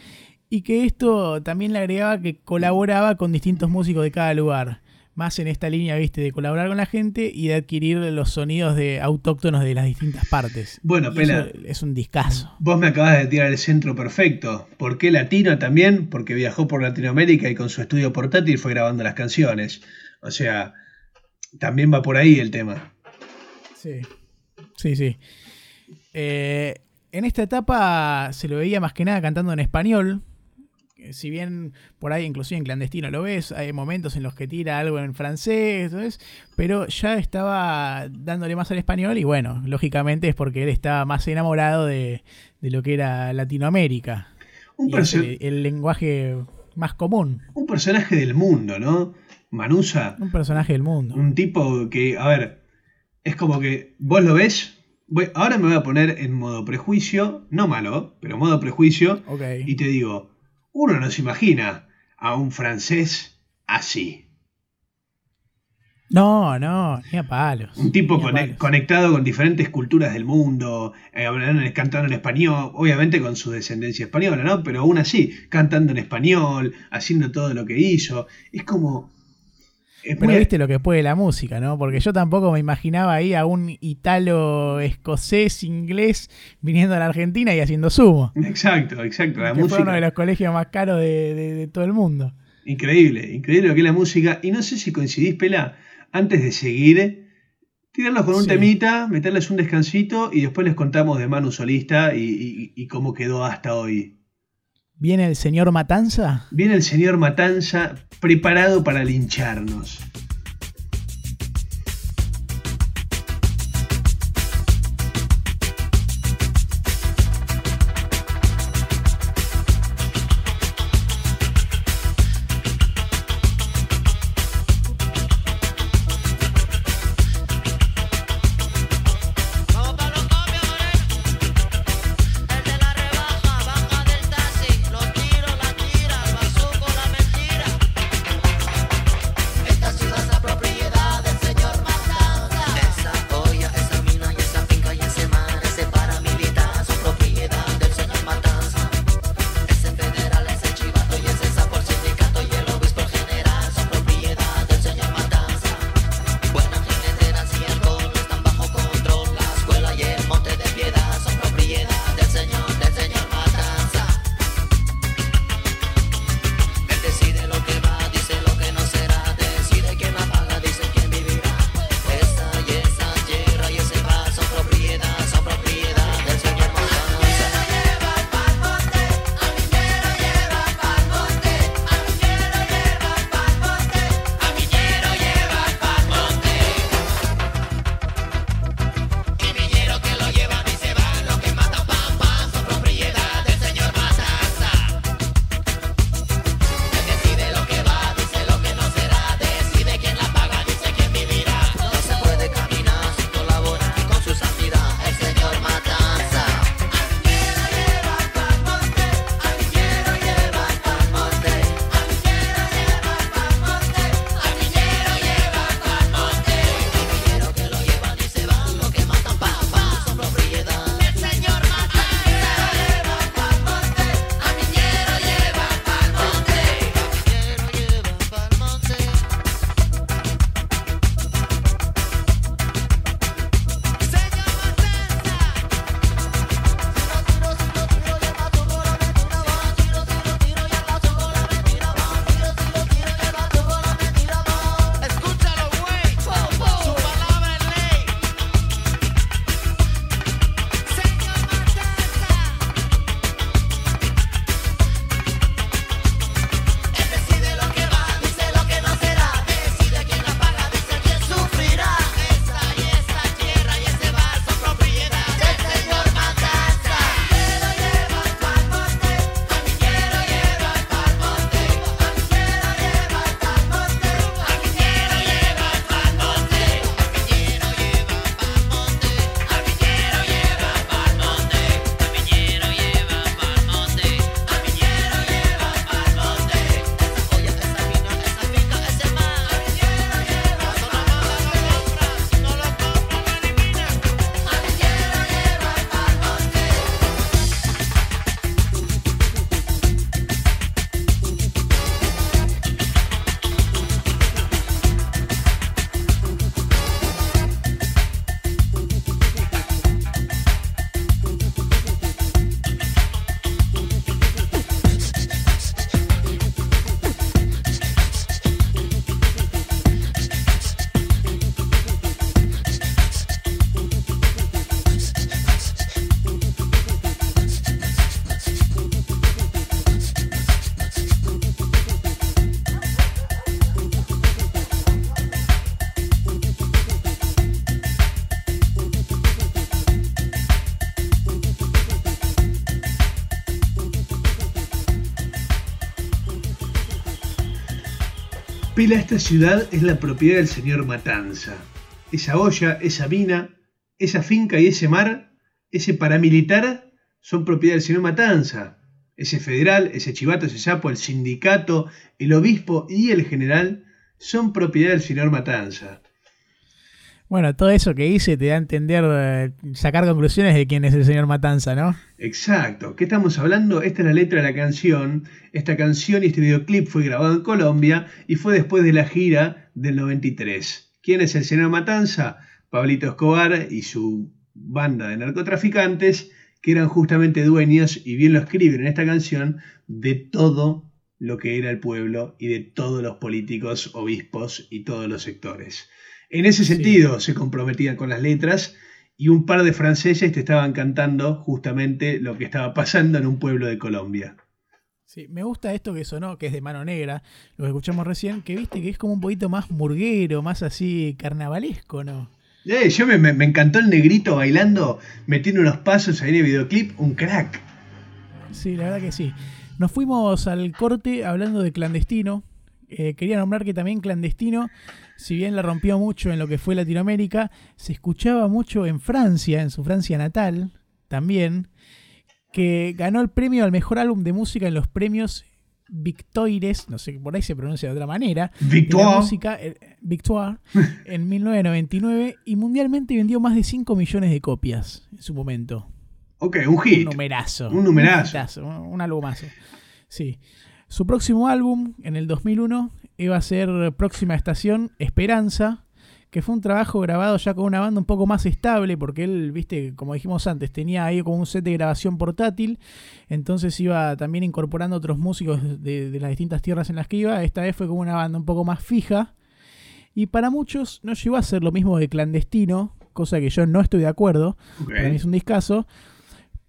y que esto también le agregaba que colaboraba con distintos músicos de cada lugar. Más en esta línea, viste, de colaborar con la gente y de adquirir los sonidos de autóctonos de las distintas partes. Bueno, Pela, es un discazo. Vos me acabas de tirar el centro perfecto. ¿Por qué latino también? Porque viajó por Latinoamérica y con su estudio portátil fue grabando las canciones. O sea, también va por ahí el tema. Sí, sí, sí. Eh, en esta etapa se lo veía más que nada cantando en español, si bien por ahí inclusive en clandestino lo ves, hay momentos en los que tira algo en francés, pero ya estaba dándole más al español y bueno, lógicamente es porque él estaba más enamorado de, lo que era Latinoamérica. Un el, lenguaje más común. Un personaje del mundo, ¿no? Manusa. Un personaje del mundo. Un tipo que, a ver, es como que vos lo ves. ahora me voy a poner en modo prejuicio, no malo, pero modo prejuicio. Y te digo, uno no se imagina a un francés así. No, no, ni a palos. Un tipo conectado con diferentes culturas del mundo, eh, cantando en español, obviamente con su descendencia española, ¿no? Pero aún así, cantando en español, haciendo todo lo que hizo. Es como pero viste lo que puede la música, ¿no? Porque yo tampoco me imaginaba ahí a un italo escocés, inglés, viniendo a la Argentina y haciendo sumo. Exacto, exacto. La música. fue uno de los colegios más caros de, todo el mundo. Increíble, increíble lo que es la música. Y no sé si coincidís, Pela, antes de seguir, tirarlos con un temita, meterles un descansito y después les contamos de Manu Solista y cómo quedó hasta hoy. ¿Viene el señor Matanza? Viene el señor Matanza preparado para lincharnos. Esta ciudad es la propiedad del señor Matanza. Esa olla, esa mina, esa finca y ese mar, ese paramilitar, son propiedad del señor Matanza. Ese federal, ese chivato, ese sapo, el sindicato, el obispo y el general son propiedad del señor Matanza. Bueno, todo eso que hice te da a entender, eh, sacar conclusiones de quién es el señor Matanza, ¿no? Exacto. ¿Qué estamos hablando? Esta es la letra de la canción. Esta canción y este videoclip fue grabado en Colombia y fue después de la gira del 93. ¿Quién es el señor Matanza? Pablito Escobar y su banda de narcotraficantes que eran justamente dueños, y bien lo escriben en esta canción, de todo lo que era el pueblo y de todos los políticos, obispos y todos los sectores. En ese sentido se comprometían con las letras y un par de franceses te estaban cantando justamente lo que estaba pasando en un pueblo de Colombia. Sí, me gusta esto que sonó, que es de mano negra, lo que escuchamos recién, que viste que es como un poquito más murguero, más así carnavalesco, ¿no? Eh, yo me, me, encantó el negrito bailando, metiendo unos pasos ahí en el videoclip, un crack. Sí, la verdad que sí. Nos fuimos al corte hablando de clandestino. Eh, quería nombrar que también clandestino, si bien la rompió mucho en lo que fue Latinoamérica, se escuchaba mucho en Francia, en su Francia natal, también, que ganó el premio al mejor álbum de música en los premios Victoires, no sé, por ahí se pronuncia de otra manera, Victoire. música, eh, Victoire, [laughs] en 1999 y mundialmente vendió más de 5 millones de copias en su momento. Ok, un hit. Un numerazo. Un numerazo. Un, un albumazo. Sí. Su próximo álbum, en el 2001, iba a ser Próxima Estación, Esperanza, que fue un trabajo grabado ya con una banda un poco más estable, porque él, viste, como dijimos antes, tenía ahí como un set de grabación portátil, entonces iba también incorporando otros músicos de, las distintas tierras en las que iba, esta vez fue como una banda un poco más fija, y para muchos no llegó a ser lo mismo de clandestino, cosa que yo no estoy de acuerdo, para mí es un discazo,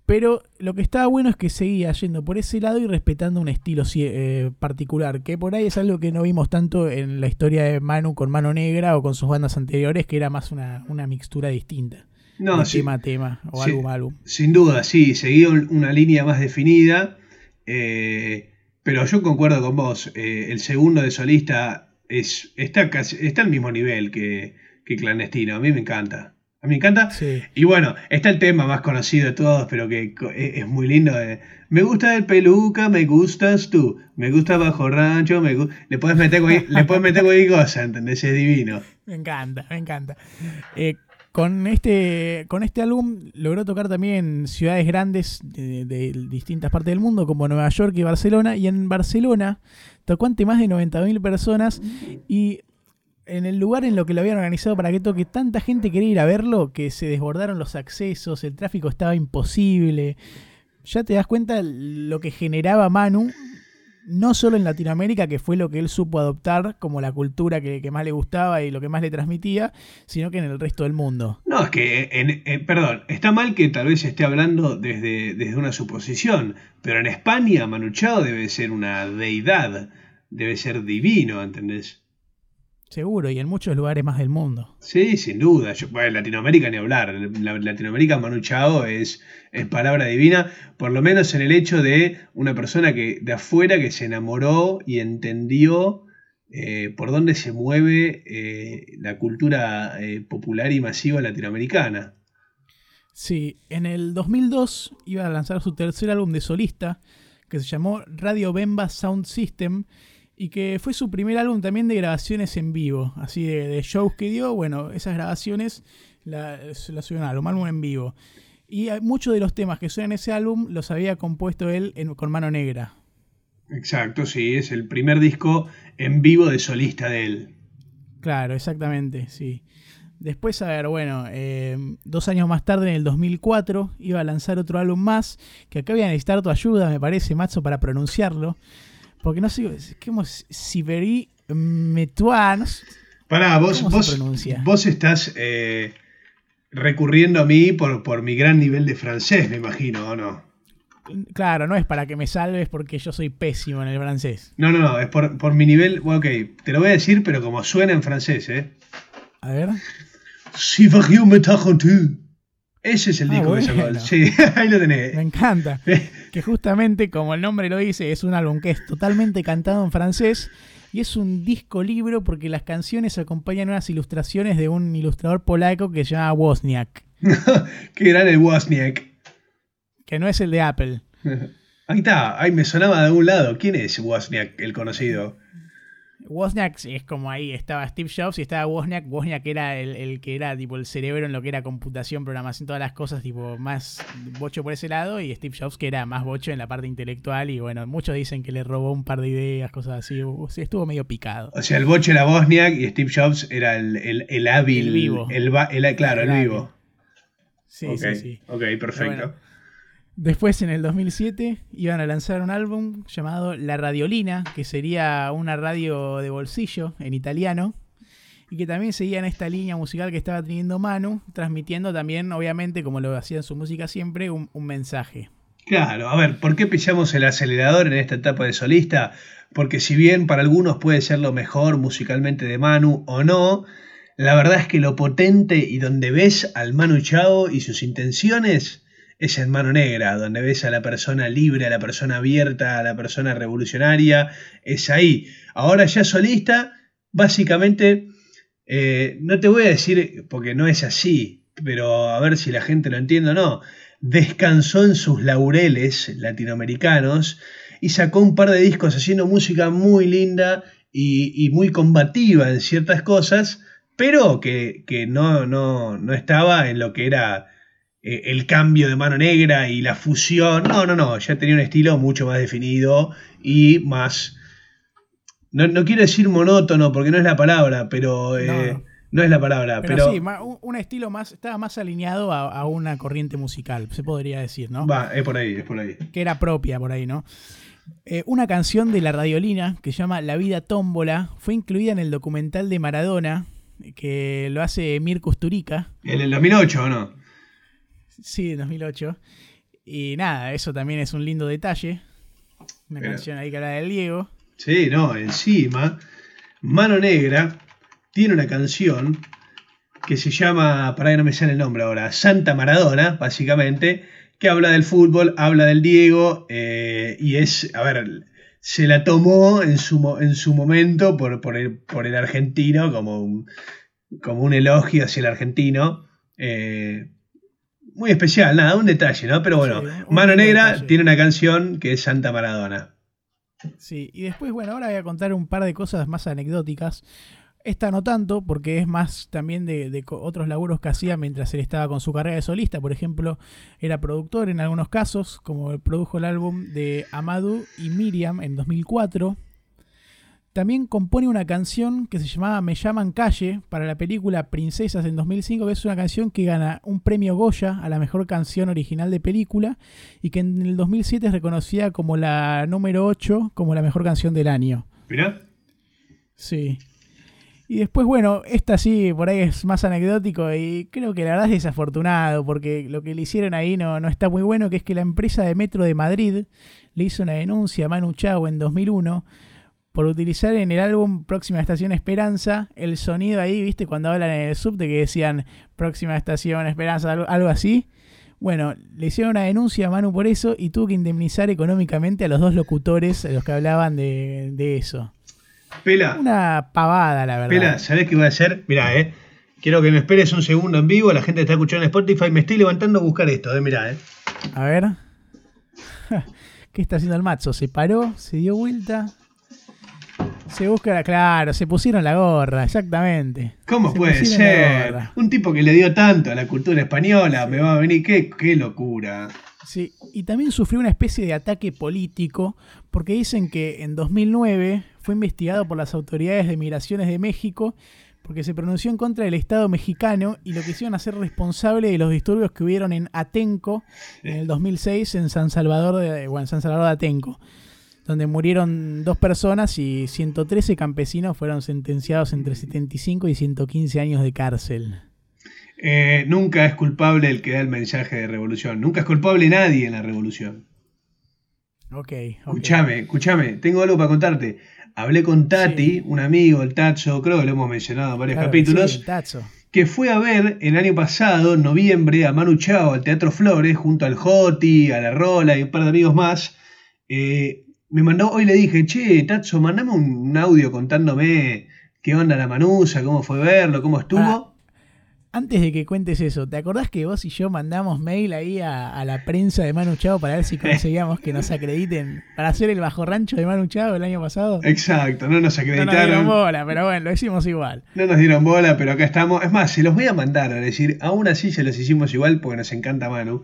pero lo que estaba bueno es que seguía yendo por ese lado y respetando un estilo eh, particular, que por ahí es algo que no vimos tanto en la historia de Manu con Mano Negra o con sus bandas anteriores, que era más una, mixtura distinta. No, tema a tema o álbum a álbum. Sin duda, sí, seguía una línea más definida, eh, pero yo concuerdo con vos, eh, el segundo de solista es, está, casi, está al mismo nivel que, que Clandestino, a mí me encanta me encanta. Y bueno, está el tema más conocido de todos, pero que es muy lindo. me gusta el peluca, me gustas tú. Me gusta bajo rancho, me le puedes meter le puedes meter cualquier cosa, ¿entendés? Es divino. Me encanta, me encanta. Eh, con este, con este álbum logró tocar también en ciudades grandes de, de, distintas partes del mundo, como Nueva York y Barcelona. Y en Barcelona tocó ante más de 90.000 personas. Y en el lugar en lo que lo habían organizado para que toque, tanta gente quería ir a verlo que se desbordaron los accesos, el tráfico estaba imposible. Ya te das cuenta lo que generaba Manu, no solo en Latinoamérica, que fue lo que él supo adoptar como la cultura que, más le gustaba y lo que más le transmitía, sino que en el resto del mundo. No, es que, perdón, está mal que tal vez esté hablando desde, desde una suposición, pero en España Manu Chao debe ser una deidad, debe ser divino, ¿entendés? Seguro, y en muchos lugares más del mundo. Sí, sin duda. en Latinoamérica ni hablar. Latinoamérica Manu Chao es, es palabra divina, por lo menos en el hecho de una persona que de afuera que se enamoró y entendió eh, por dónde se mueve eh, la cultura eh, popular y masiva latinoamericana. Sí, en el 2002 iba a lanzar su tercer álbum de solista, que se llamó Radio Bemba Sound System y que fue su primer álbum también de grabaciones en vivo, así de, shows que dio, bueno, esas grabaciones las la subieron al álbum en vivo. Y muchos de los temas que suenan en ese álbum los había compuesto él con mano negra. Exacto, sí, es el primer disco en vivo de solista de él. Claro, exactamente, sí. Después, a ver, bueno, eh, dos años más tarde, en el 2004, iba a lanzar otro álbum más, que acá voy a necesitar tu ayuda, me parece, Macho, para pronunciarlo. Porque no sé, es como Siberi Metuan. Pará, vos, vos, vos estás eh, recurriendo a mí por, por mi gran nivel de francés, me imagino, ¿o no? Claro, no es para que me salves porque yo soy pésimo en el francés. No, no, no, es por, por mi nivel. Bueno, ok, te lo voy a decir, pero como suena en francés, ¿eh? A ver. Siberi tú. Ese es el ah, disco que sacó. Sí, [laughs] ahí lo tenés. Me encanta. [laughs] que justamente, como el nombre lo dice, es un álbum que es totalmente cantado en francés. Y es un disco libro porque las canciones acompañan unas ilustraciones de un ilustrador polaco que se llama Wozniak. [laughs] Qué gran el Wozniak. Que no es el de Apple. Ahí está, ahí me sonaba de algún lado. ¿Quién es Wozniak, el conocido? Wozniak es como ahí, estaba Steve Jobs y estaba Wozniak. Wozniak era el, que era tipo el cerebro en lo que era computación, programación, todas las cosas, tipo más bocho por ese lado, y Steve Jobs que era más bocho en la parte intelectual. Y bueno, muchos dicen que le robó un par de ideas, cosas así. estuvo medio picado. O sea, el bocho era Wozniak y Steve Jobs era el, el, hábil. El vivo. El, claro, el, vivo. Sí, sí, sí. Ok, perfecto. Después, en el 2007, iban a lanzar un álbum llamado La Radiolina, que sería una radio de bolsillo en italiano, y que también seguía en esta línea musical que estaba teniendo Manu, transmitiendo también, obviamente, como lo hacía en su música siempre, un, mensaje. Claro, a ver, ¿por qué pillamos el acelerador en esta etapa de solista? Porque si bien para algunos puede ser lo mejor musicalmente de Manu o no, la verdad es que lo potente y donde ves al Manu Chao y sus intenciones es en Mano Negra, donde ves a la persona libre, a la persona abierta, a la persona revolucionaria, es ahí. Ahora ya solista, básicamente, eh, no te voy a decir, porque no es así, pero a ver si la gente lo entiende o no, descansó en sus laureles latinoamericanos y sacó un par de discos haciendo música muy linda y, muy combativa en ciertas cosas, pero que, que no, no, no estaba en lo que era el cambio de mano negra y la fusión. No, no, no, ya tenía un estilo mucho más definido y más... No, quiero decir monótono porque no es la palabra, pero... Eh, no, es la palabra, pero... sí, un estilo más, estaba más alineado a, una corriente musical, se podría decir, ¿no? Va, es por ahí, es por ahí. Que era propia por ahí, ¿no? Eh, una canción de la radiolina que se llama La vida tómbola fue incluida en el documental de Maradona que lo hace Mir Kusturica. ¿En el 2008 o no? Sí, 2008. Y nada, eso también es un lindo detalle. Una canción ahí que habla del Diego. Sí, no, encima, Mano Negra tiene una canción que se llama, para que no me sale el nombre ahora, Santa Maradona, básicamente, que habla del fútbol, habla del Diego, eh, y es, a ver, se la tomó en su, en su momento por, por, el, por el argentino como un, como un elogio hacia el argentino. Eh, muy especial, nada, un detalle, ¿no? Pero bueno, Mano Negra tiene una canción que es Santa Maradona. Sí, y después, bueno, ahora voy a contar un par de cosas más anecdóticas. Esta no tanto, porque es más también de, otros laburos que hacía mientras él estaba con su carrera de solista. Por ejemplo, era productor en algunos casos, como produjo el álbum de Amadou y Miriam en 2004. También compone una canción que se llamaba Me llaman calle para la película Princesas en 2005, que es una canción que gana un premio Goya a la mejor canción original de película y que en el 2007 es reconocida como la número 8 como la mejor canción del año. ¿Mirá? Sí. Y después, bueno, esta sí, por ahí es más anecdótico y creo que la verdad es desafortunado porque lo que le hicieron ahí no, no está muy bueno, que es que la empresa de Metro de Madrid le hizo una denuncia a Manu Chao en 2001 por utilizar en el álbum Próxima Estación Esperanza el sonido ahí, ¿viste? Cuando hablan en el subte que decían Próxima Estación Esperanza, algo, así. Bueno, le hicieron una denuncia a Manu por eso y tuvo que indemnizar económicamente a los dos locutores a los que hablaban de, eso. Pela. Una pavada, la verdad. Pela, ¿sabés qué voy a hacer? Mirá, eh. Quiero que me esperes un segundo en vivo. La gente está escuchando en Spotify. Me estoy levantando a buscar esto, eh. Mirá, eh. A ver. [laughs] ¿Qué está haciendo el macho? Se paró, se dio vuelta. Se busca, claro, se pusieron la gorra, exactamente. ¿Cómo puede ser? Un tipo que le dio tanto a la cultura española, me va a venir, qué, qué locura. Sí, y también sufrió una especie de ataque político porque dicen que en 2009 fue investigado por las autoridades de migraciones de México porque se pronunció en contra del Estado mexicano y lo quisieron hacer responsable de los disturbios que hubieron en Atenco en el 2006 en San Salvador de, bueno, San Salvador de Atenco donde murieron dos personas y 113 campesinos fueron sentenciados entre 75 y 115 años de cárcel. Eh, nunca es culpable el que da el mensaje de revolución. Nunca es culpable nadie en la revolución. Ok. okay. Escúchame, escúchame. Tengo algo para contarte. Hablé con Tati, un amigo, el Tacho, creo que lo hemos mencionado en varios capítulos. Que fue a ver el año pasado, en noviembre, a Manu Chao al Teatro Flores, junto al Joti, a la Rola y un par de amigos más. Eh, me mandó, hoy le dije, che, Tatso, mandame un, audio contándome qué onda la manusa, cómo fue verlo, cómo estuvo. Ah, antes de que cuentes eso, ¿te acordás que vos y yo mandamos mail ahí a, la prensa de Manu Chao para ver si conseguíamos que nos acrediten para hacer el bajo rancho de Manu Chao el año pasado? Exacto, no nos acreditaron. No nos dieron bola, pero bueno, lo hicimos igual. No nos dieron bola, pero acá estamos. Es más, se los voy a mandar a decir, aún así se los hicimos igual porque nos encanta Manu.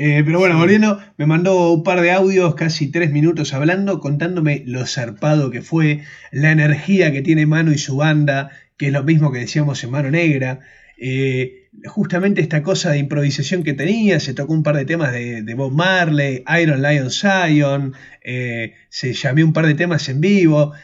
Eh, pero bueno, volviendo, me mandó un par de audios, casi tres minutos hablando, contándome lo zarpado que fue, la energía que tiene Manu y su banda, que es lo mismo que decíamos en Mano Negra. Eh, justamente esta cosa de improvisación que tenía, se tocó un par de temas de, Bob Marley, Iron Lion Zion, eh, se llamé un par de temas en vivo,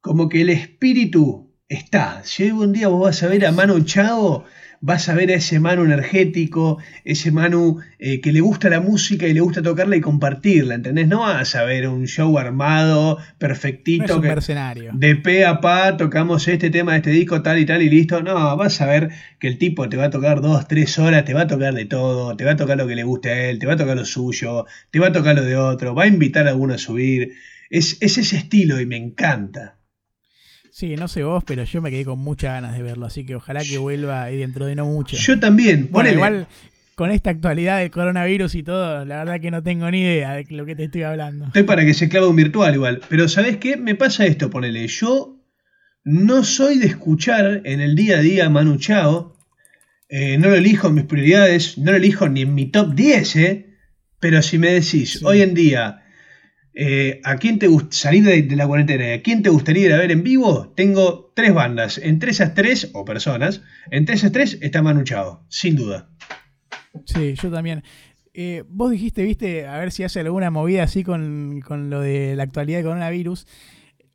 como que el espíritu está. Si hoy un día vos vas a ver a Manu Chao, vas a ver a ese Manu energético, ese Manu eh, que le gusta la música y le gusta tocarla y compartirla, ¿entendés? No vas a ver un show armado, perfectito. que mercenario. De pe a pa tocamos este tema de este disco, tal y tal y listo. No, vas a ver que el tipo te va a tocar dos, tres horas, te va a tocar de todo, te va a tocar lo que le guste a él, te va a tocar lo suyo, te va a tocar lo de otro, va a invitar a alguno a subir. Es, es ese estilo y me encanta. Sí, no sé vos, pero yo me quedé con muchas ganas de verlo, así que ojalá que vuelva ahí dentro de no mucho. Yo también. Bueno, igual con esta actualidad del coronavirus y todo, la verdad que no tengo ni idea de lo que te estoy hablando. Estoy para que se clave un virtual igual. Pero ¿sabes qué? Me pasa esto, ponele. Yo no soy de escuchar en el día a día Manu Chao. Eh, no lo elijo en mis prioridades, no lo elijo ni en mi top 10, ¿eh? Pero si me decís, hoy en día eh, ¿A quién te salir de, la cuarentena? ¿A quién te gustaría ir a ver en vivo? Tengo tres bandas. Entre esas tres, o personas, entre esas tres está Manu Chao, sin duda. Sí, yo también. Eh, vos dijiste, viste, a ver si hace alguna movida así con, lo de la actualidad del coronavirus.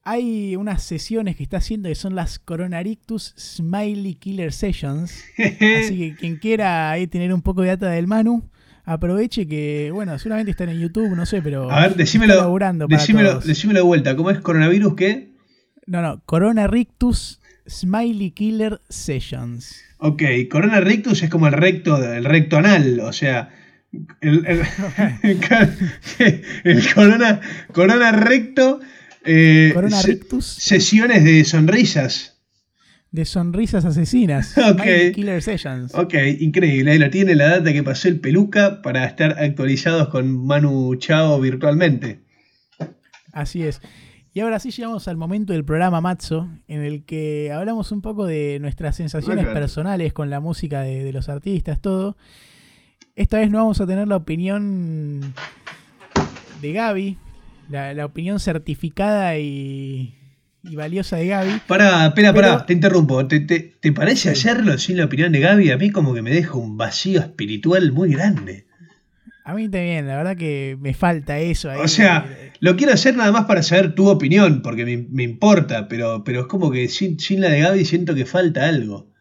Hay unas sesiones que está haciendo que son las Coronarictus Smiley Killer Sessions. [laughs] así que quien quiera ahí tener un poco de data del Manu, aproveche que, bueno, seguramente están en YouTube, no sé, pero. A ver, decímelo, decímelo, decímelo de vuelta. ¿Cómo es coronavirus qué? No, no, Corona Rictus Smiley Killer Sessions. Ok, Corona Rictus es como el recto, el recto anal, o sea. El, el, [laughs] corona, corona recto. Eh, corona Rictus. Sesiones de sonrisas de sonrisas asesinas. [laughs] Ok. Killer Sessions. Ok, increíble. Ahí lo tiene la data que pasó el peluca para estar actualizados con Manu Chao virtualmente. Así es. Y ahora sí llegamos al momento del programa Matzo, en el que hablamos un poco de nuestras sensaciones personales con la música de, los artistas, todo. Esta vez no vamos a tener la opinión de Gaby, la opinión certificada y y valiosa de Gaby. Pará, espera, pará, te interrumpo. ¿Te, te, parece hacerlo sin la opinión de Gaby? A mí como que me deja un vacío espiritual muy grande. A mí también, la verdad que me falta eso. Ahí. O sea, lo quiero hacer nada más para saber tu opinión, porque me, importa, pero, pero es como que sin, sin la de Gaby siento que falta algo.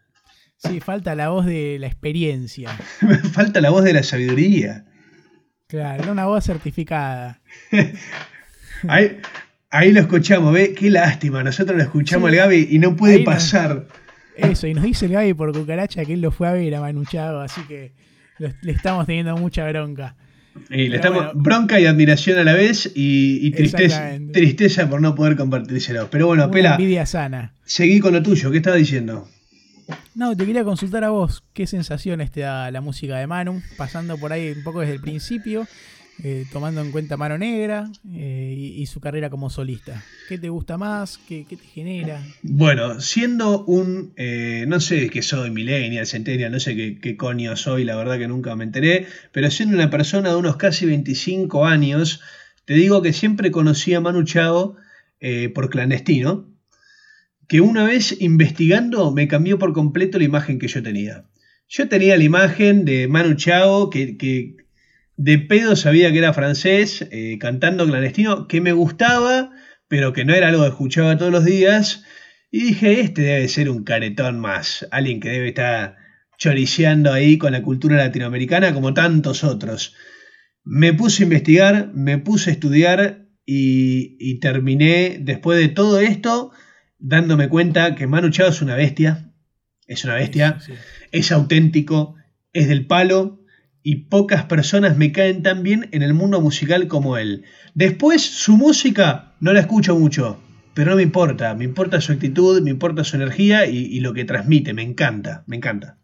Sí, falta la voz de la experiencia. [laughs] falta la voz de la sabiduría. Claro, una voz certificada. [laughs] Ahí, Ahí lo escuchamos, ve, qué lástima. Nosotros lo escuchamos al Gaby y no puede pasar. eso, y nos dice el Gaby por cucaracha que él lo fue a ver a Manuchado, así que le estamos teniendo mucha bronca. Y le estamos bronca y admiración a la vez y, tristeza, tristeza por no poder compartírselo. Pero bueno, Pela. Envidia sana. Seguí con lo tuyo, ¿qué estaba diciendo? No, te quería consultar a vos, ¿qué sensaciones te da la música de Manu? Pasando por ahí un poco desde el principio eh, tomando en cuenta Mano Negra eh, y, su carrera como solista. ¿Qué te gusta más? ¿Qué, te genera? Bueno, siendo un, eh, no sé qué soy, millennial, centennial, no sé qué, qué, coño soy, la verdad que nunca me enteré, pero siendo una persona de unos casi 25 años, te digo que siempre conocí a Manu Chao por clandestino, que una vez investigando me cambió por completo la imagen que yo tenía. Yo tenía la imagen de Manu Chao que de pedo sabía que era francés, eh, cantando clandestino, que me gustaba, pero que no era algo que escuchaba todos los días. Y dije, este debe ser un caretón más, alguien que debe estar choriceando ahí con la cultura latinoamericana como tantos otros. Me puse a investigar, me puse a estudiar y, terminé, después de todo esto, dándome cuenta que Manu Chao es una bestia, es una bestia, es auténtico, es del palo, y pocas personas me caen tan bien en el mundo musical como él. Después, su música no la escucho mucho, pero no me importa, me importa su actitud, me importa su energía y, lo que transmite, me encanta, me encanta.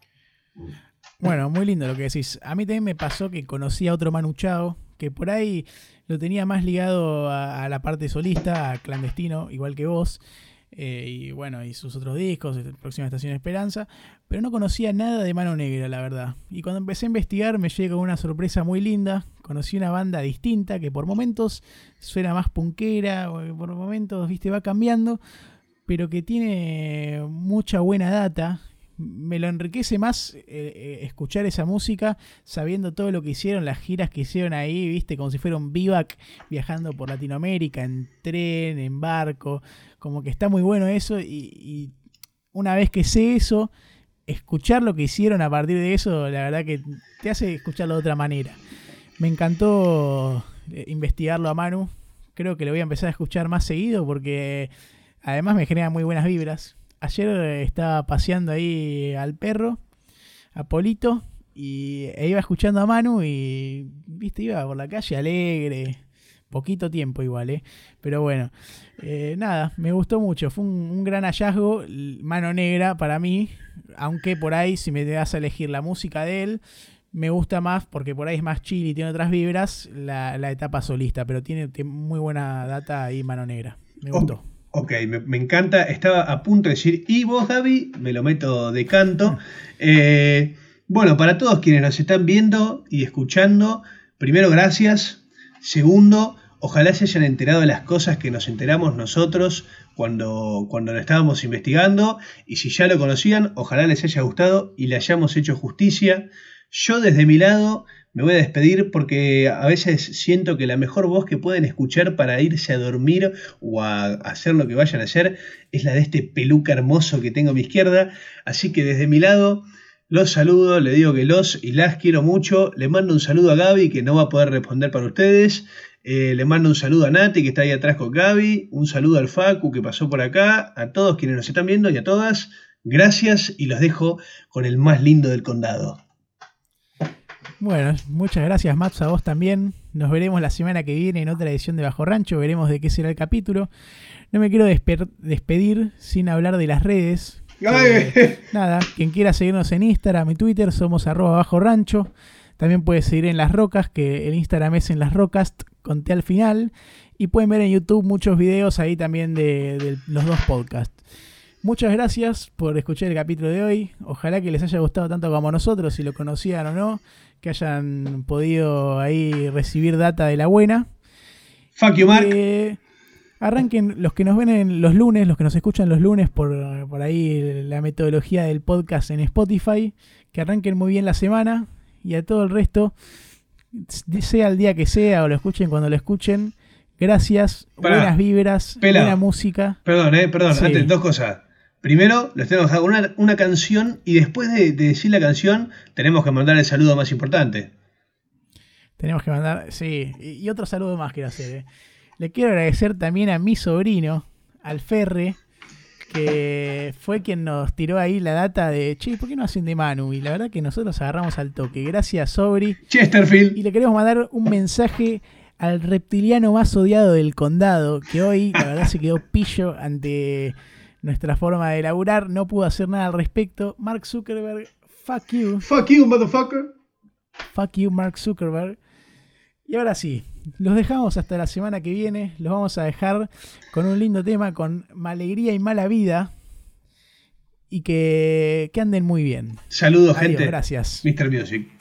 Bueno, muy lindo lo que decís. A mí también me pasó que conocí a otro Manu Chao, que por ahí lo tenía más ligado a, la parte solista, a clandestino, igual que vos. Eh, y bueno, y sus otros discos, Próxima Estación Esperanza, pero no conocía nada de Mano Negra, la verdad. Y cuando empecé a investigar me llegó una sorpresa muy linda, conocí una banda distinta que por momentos suena más punkera, por momentos, viste, va cambiando, pero que tiene mucha buena data. Me lo enriquece más eh, eh, escuchar esa música sabiendo todo lo que hicieron, las giras que hicieron ahí, viste, como si fuera un vivac viajando por Latinoamérica, en tren, en barco, como que está muy bueno eso y, una vez que sé eso, escuchar lo que hicieron a partir de eso, la verdad que te hace escucharlo de otra manera. Me encantó eh, investigarlo a Manu, creo que lo voy a empezar a escuchar más seguido porque además me genera muy buenas vibras ayer estaba paseando ahí al perro, a Polito, y e iba escuchando a Manu y, viste, iba por la calle alegre. Poquito tiempo igual, ¿eh? Pero bueno, eh, nada, me gustó mucho. Fue un, gran hallazgo, mano negra para mí. Aunque por ahí, si me das a elegir la música de él, me gusta más, porque por ahí es más chill y tiene otras vibras, la, etapa solista. Pero tiene, muy buena data ahí, mano negra. Me gustó. Ok, me, encanta. Estaba a punto de decir, ¿y vos, Gaby? Me lo meto de canto. Eh, bueno, para todos quienes nos están viendo y escuchando, primero, gracias. Segundo, ojalá se hayan enterado de las cosas que nos enteramos nosotros cuando, cuando lo estábamos investigando. Y si ya lo conocían, ojalá les haya gustado y le hayamos hecho justicia. Yo desde mi lado me voy a despedir porque a veces siento que la mejor voz que pueden escuchar para irse a dormir o a hacer lo que vayan a hacer es la de este peluca hermoso que tengo a mi izquierda. Así que desde mi lado los saludo, le digo que los y las quiero mucho. Le mando un saludo a Gaby que no va a poder responder para ustedes. Eh, le mando un saludo a Nati que está ahí atrás con Gaby. Un saludo al Facu que pasó por acá. A todos quienes nos están viendo y a todas. Gracias y los dejo con el más lindo del condado. Bueno, muchas gracias Max, a vos también. Nos veremos la semana que viene en otra edición de Bajo Rancho, veremos de qué será el capítulo. No me quiero despedir sin hablar de las redes. Nada, quien quiera seguirnos en Instagram y Twitter somos arroba Bajo Rancho. También puedes seguir en Las Rocas, que el Instagram es en Las Rocas, conté al final. Y pueden ver en YouTube muchos videos ahí también de los dos podcasts. Muchas gracias por escuchar el capítulo de hoy. Ojalá que les haya gustado tanto como a nosotros, si lo conocían o no que hayan podido ahí recibir data de la buena. Fuck you, Mark. Arranquen los que nos ven en los lunes, los que nos escuchan los lunes por, por ahí la metodología del podcast en Spotify, que arranquen muy bien la semana y a todo el resto, sea el día que sea o lo escuchen cuando lo escuchen. Gracias, buenas vibras, buena música. Perdón, eh, perdón, antes, dos cosas. Primero, les tenemos que una, una canción y después de, decir la canción, tenemos que mandar el saludo más importante. Tenemos que mandar, sí, y, otro saludo más quiero hacer. Eh. Le quiero agradecer también a mi sobrino, al Ferre, que fue quien nos tiró ahí la data de, che, ¿por qué no hacen de Manu? Y la verdad que nosotros agarramos al toque. Gracias, Sobri. Chesterfield. Y le queremos mandar un mensaje al reptiliano más odiado del condado, que hoy la verdad se quedó pillo ante nuestra forma de laburar. No pudo hacer nada al respecto. Mark Zuckerberg, fuck you. Fuck you, motherfucker. Fuck you, Mark Zuckerberg. Y ahora sí, los dejamos hasta la semana que viene. Los vamos a dejar con un lindo tema, con alegría y mala vida. Y que, que anden muy bien. Saludos, gente. Gracias. Mr. Music.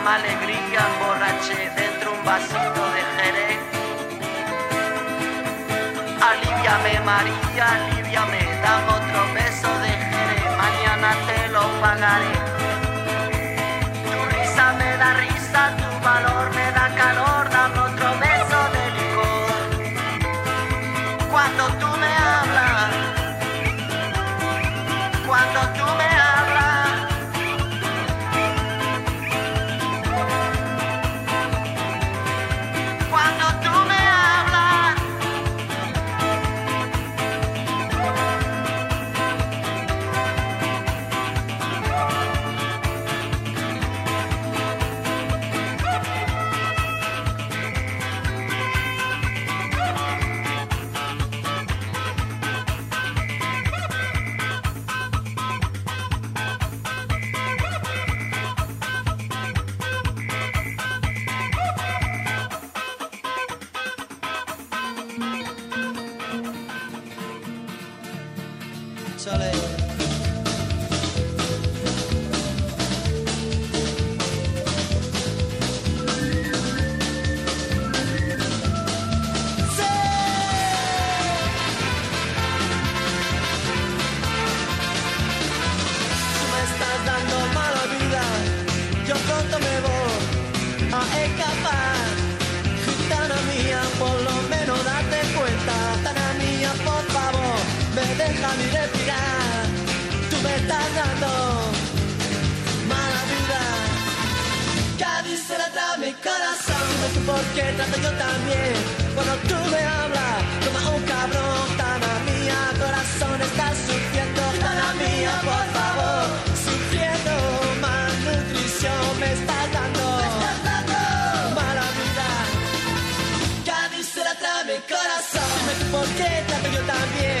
La alegría emborraché dentro un vasito de jerez. Aliviame María, aliviame, dame otro beso de jerez, mañana te lo pagaré. Estás dando mala vida. Cádiz se la da mi corazón. Dime tú por qué trato yo también. Cuando tú me hablas, como un cabrón. Tana mía, corazón, estás sufriendo. Tana mía, por favor, sufriendo. Malnutrición me estás dando. Mala vida. Cádiz se la trae mi corazón. Dime tú por qué trato yo también.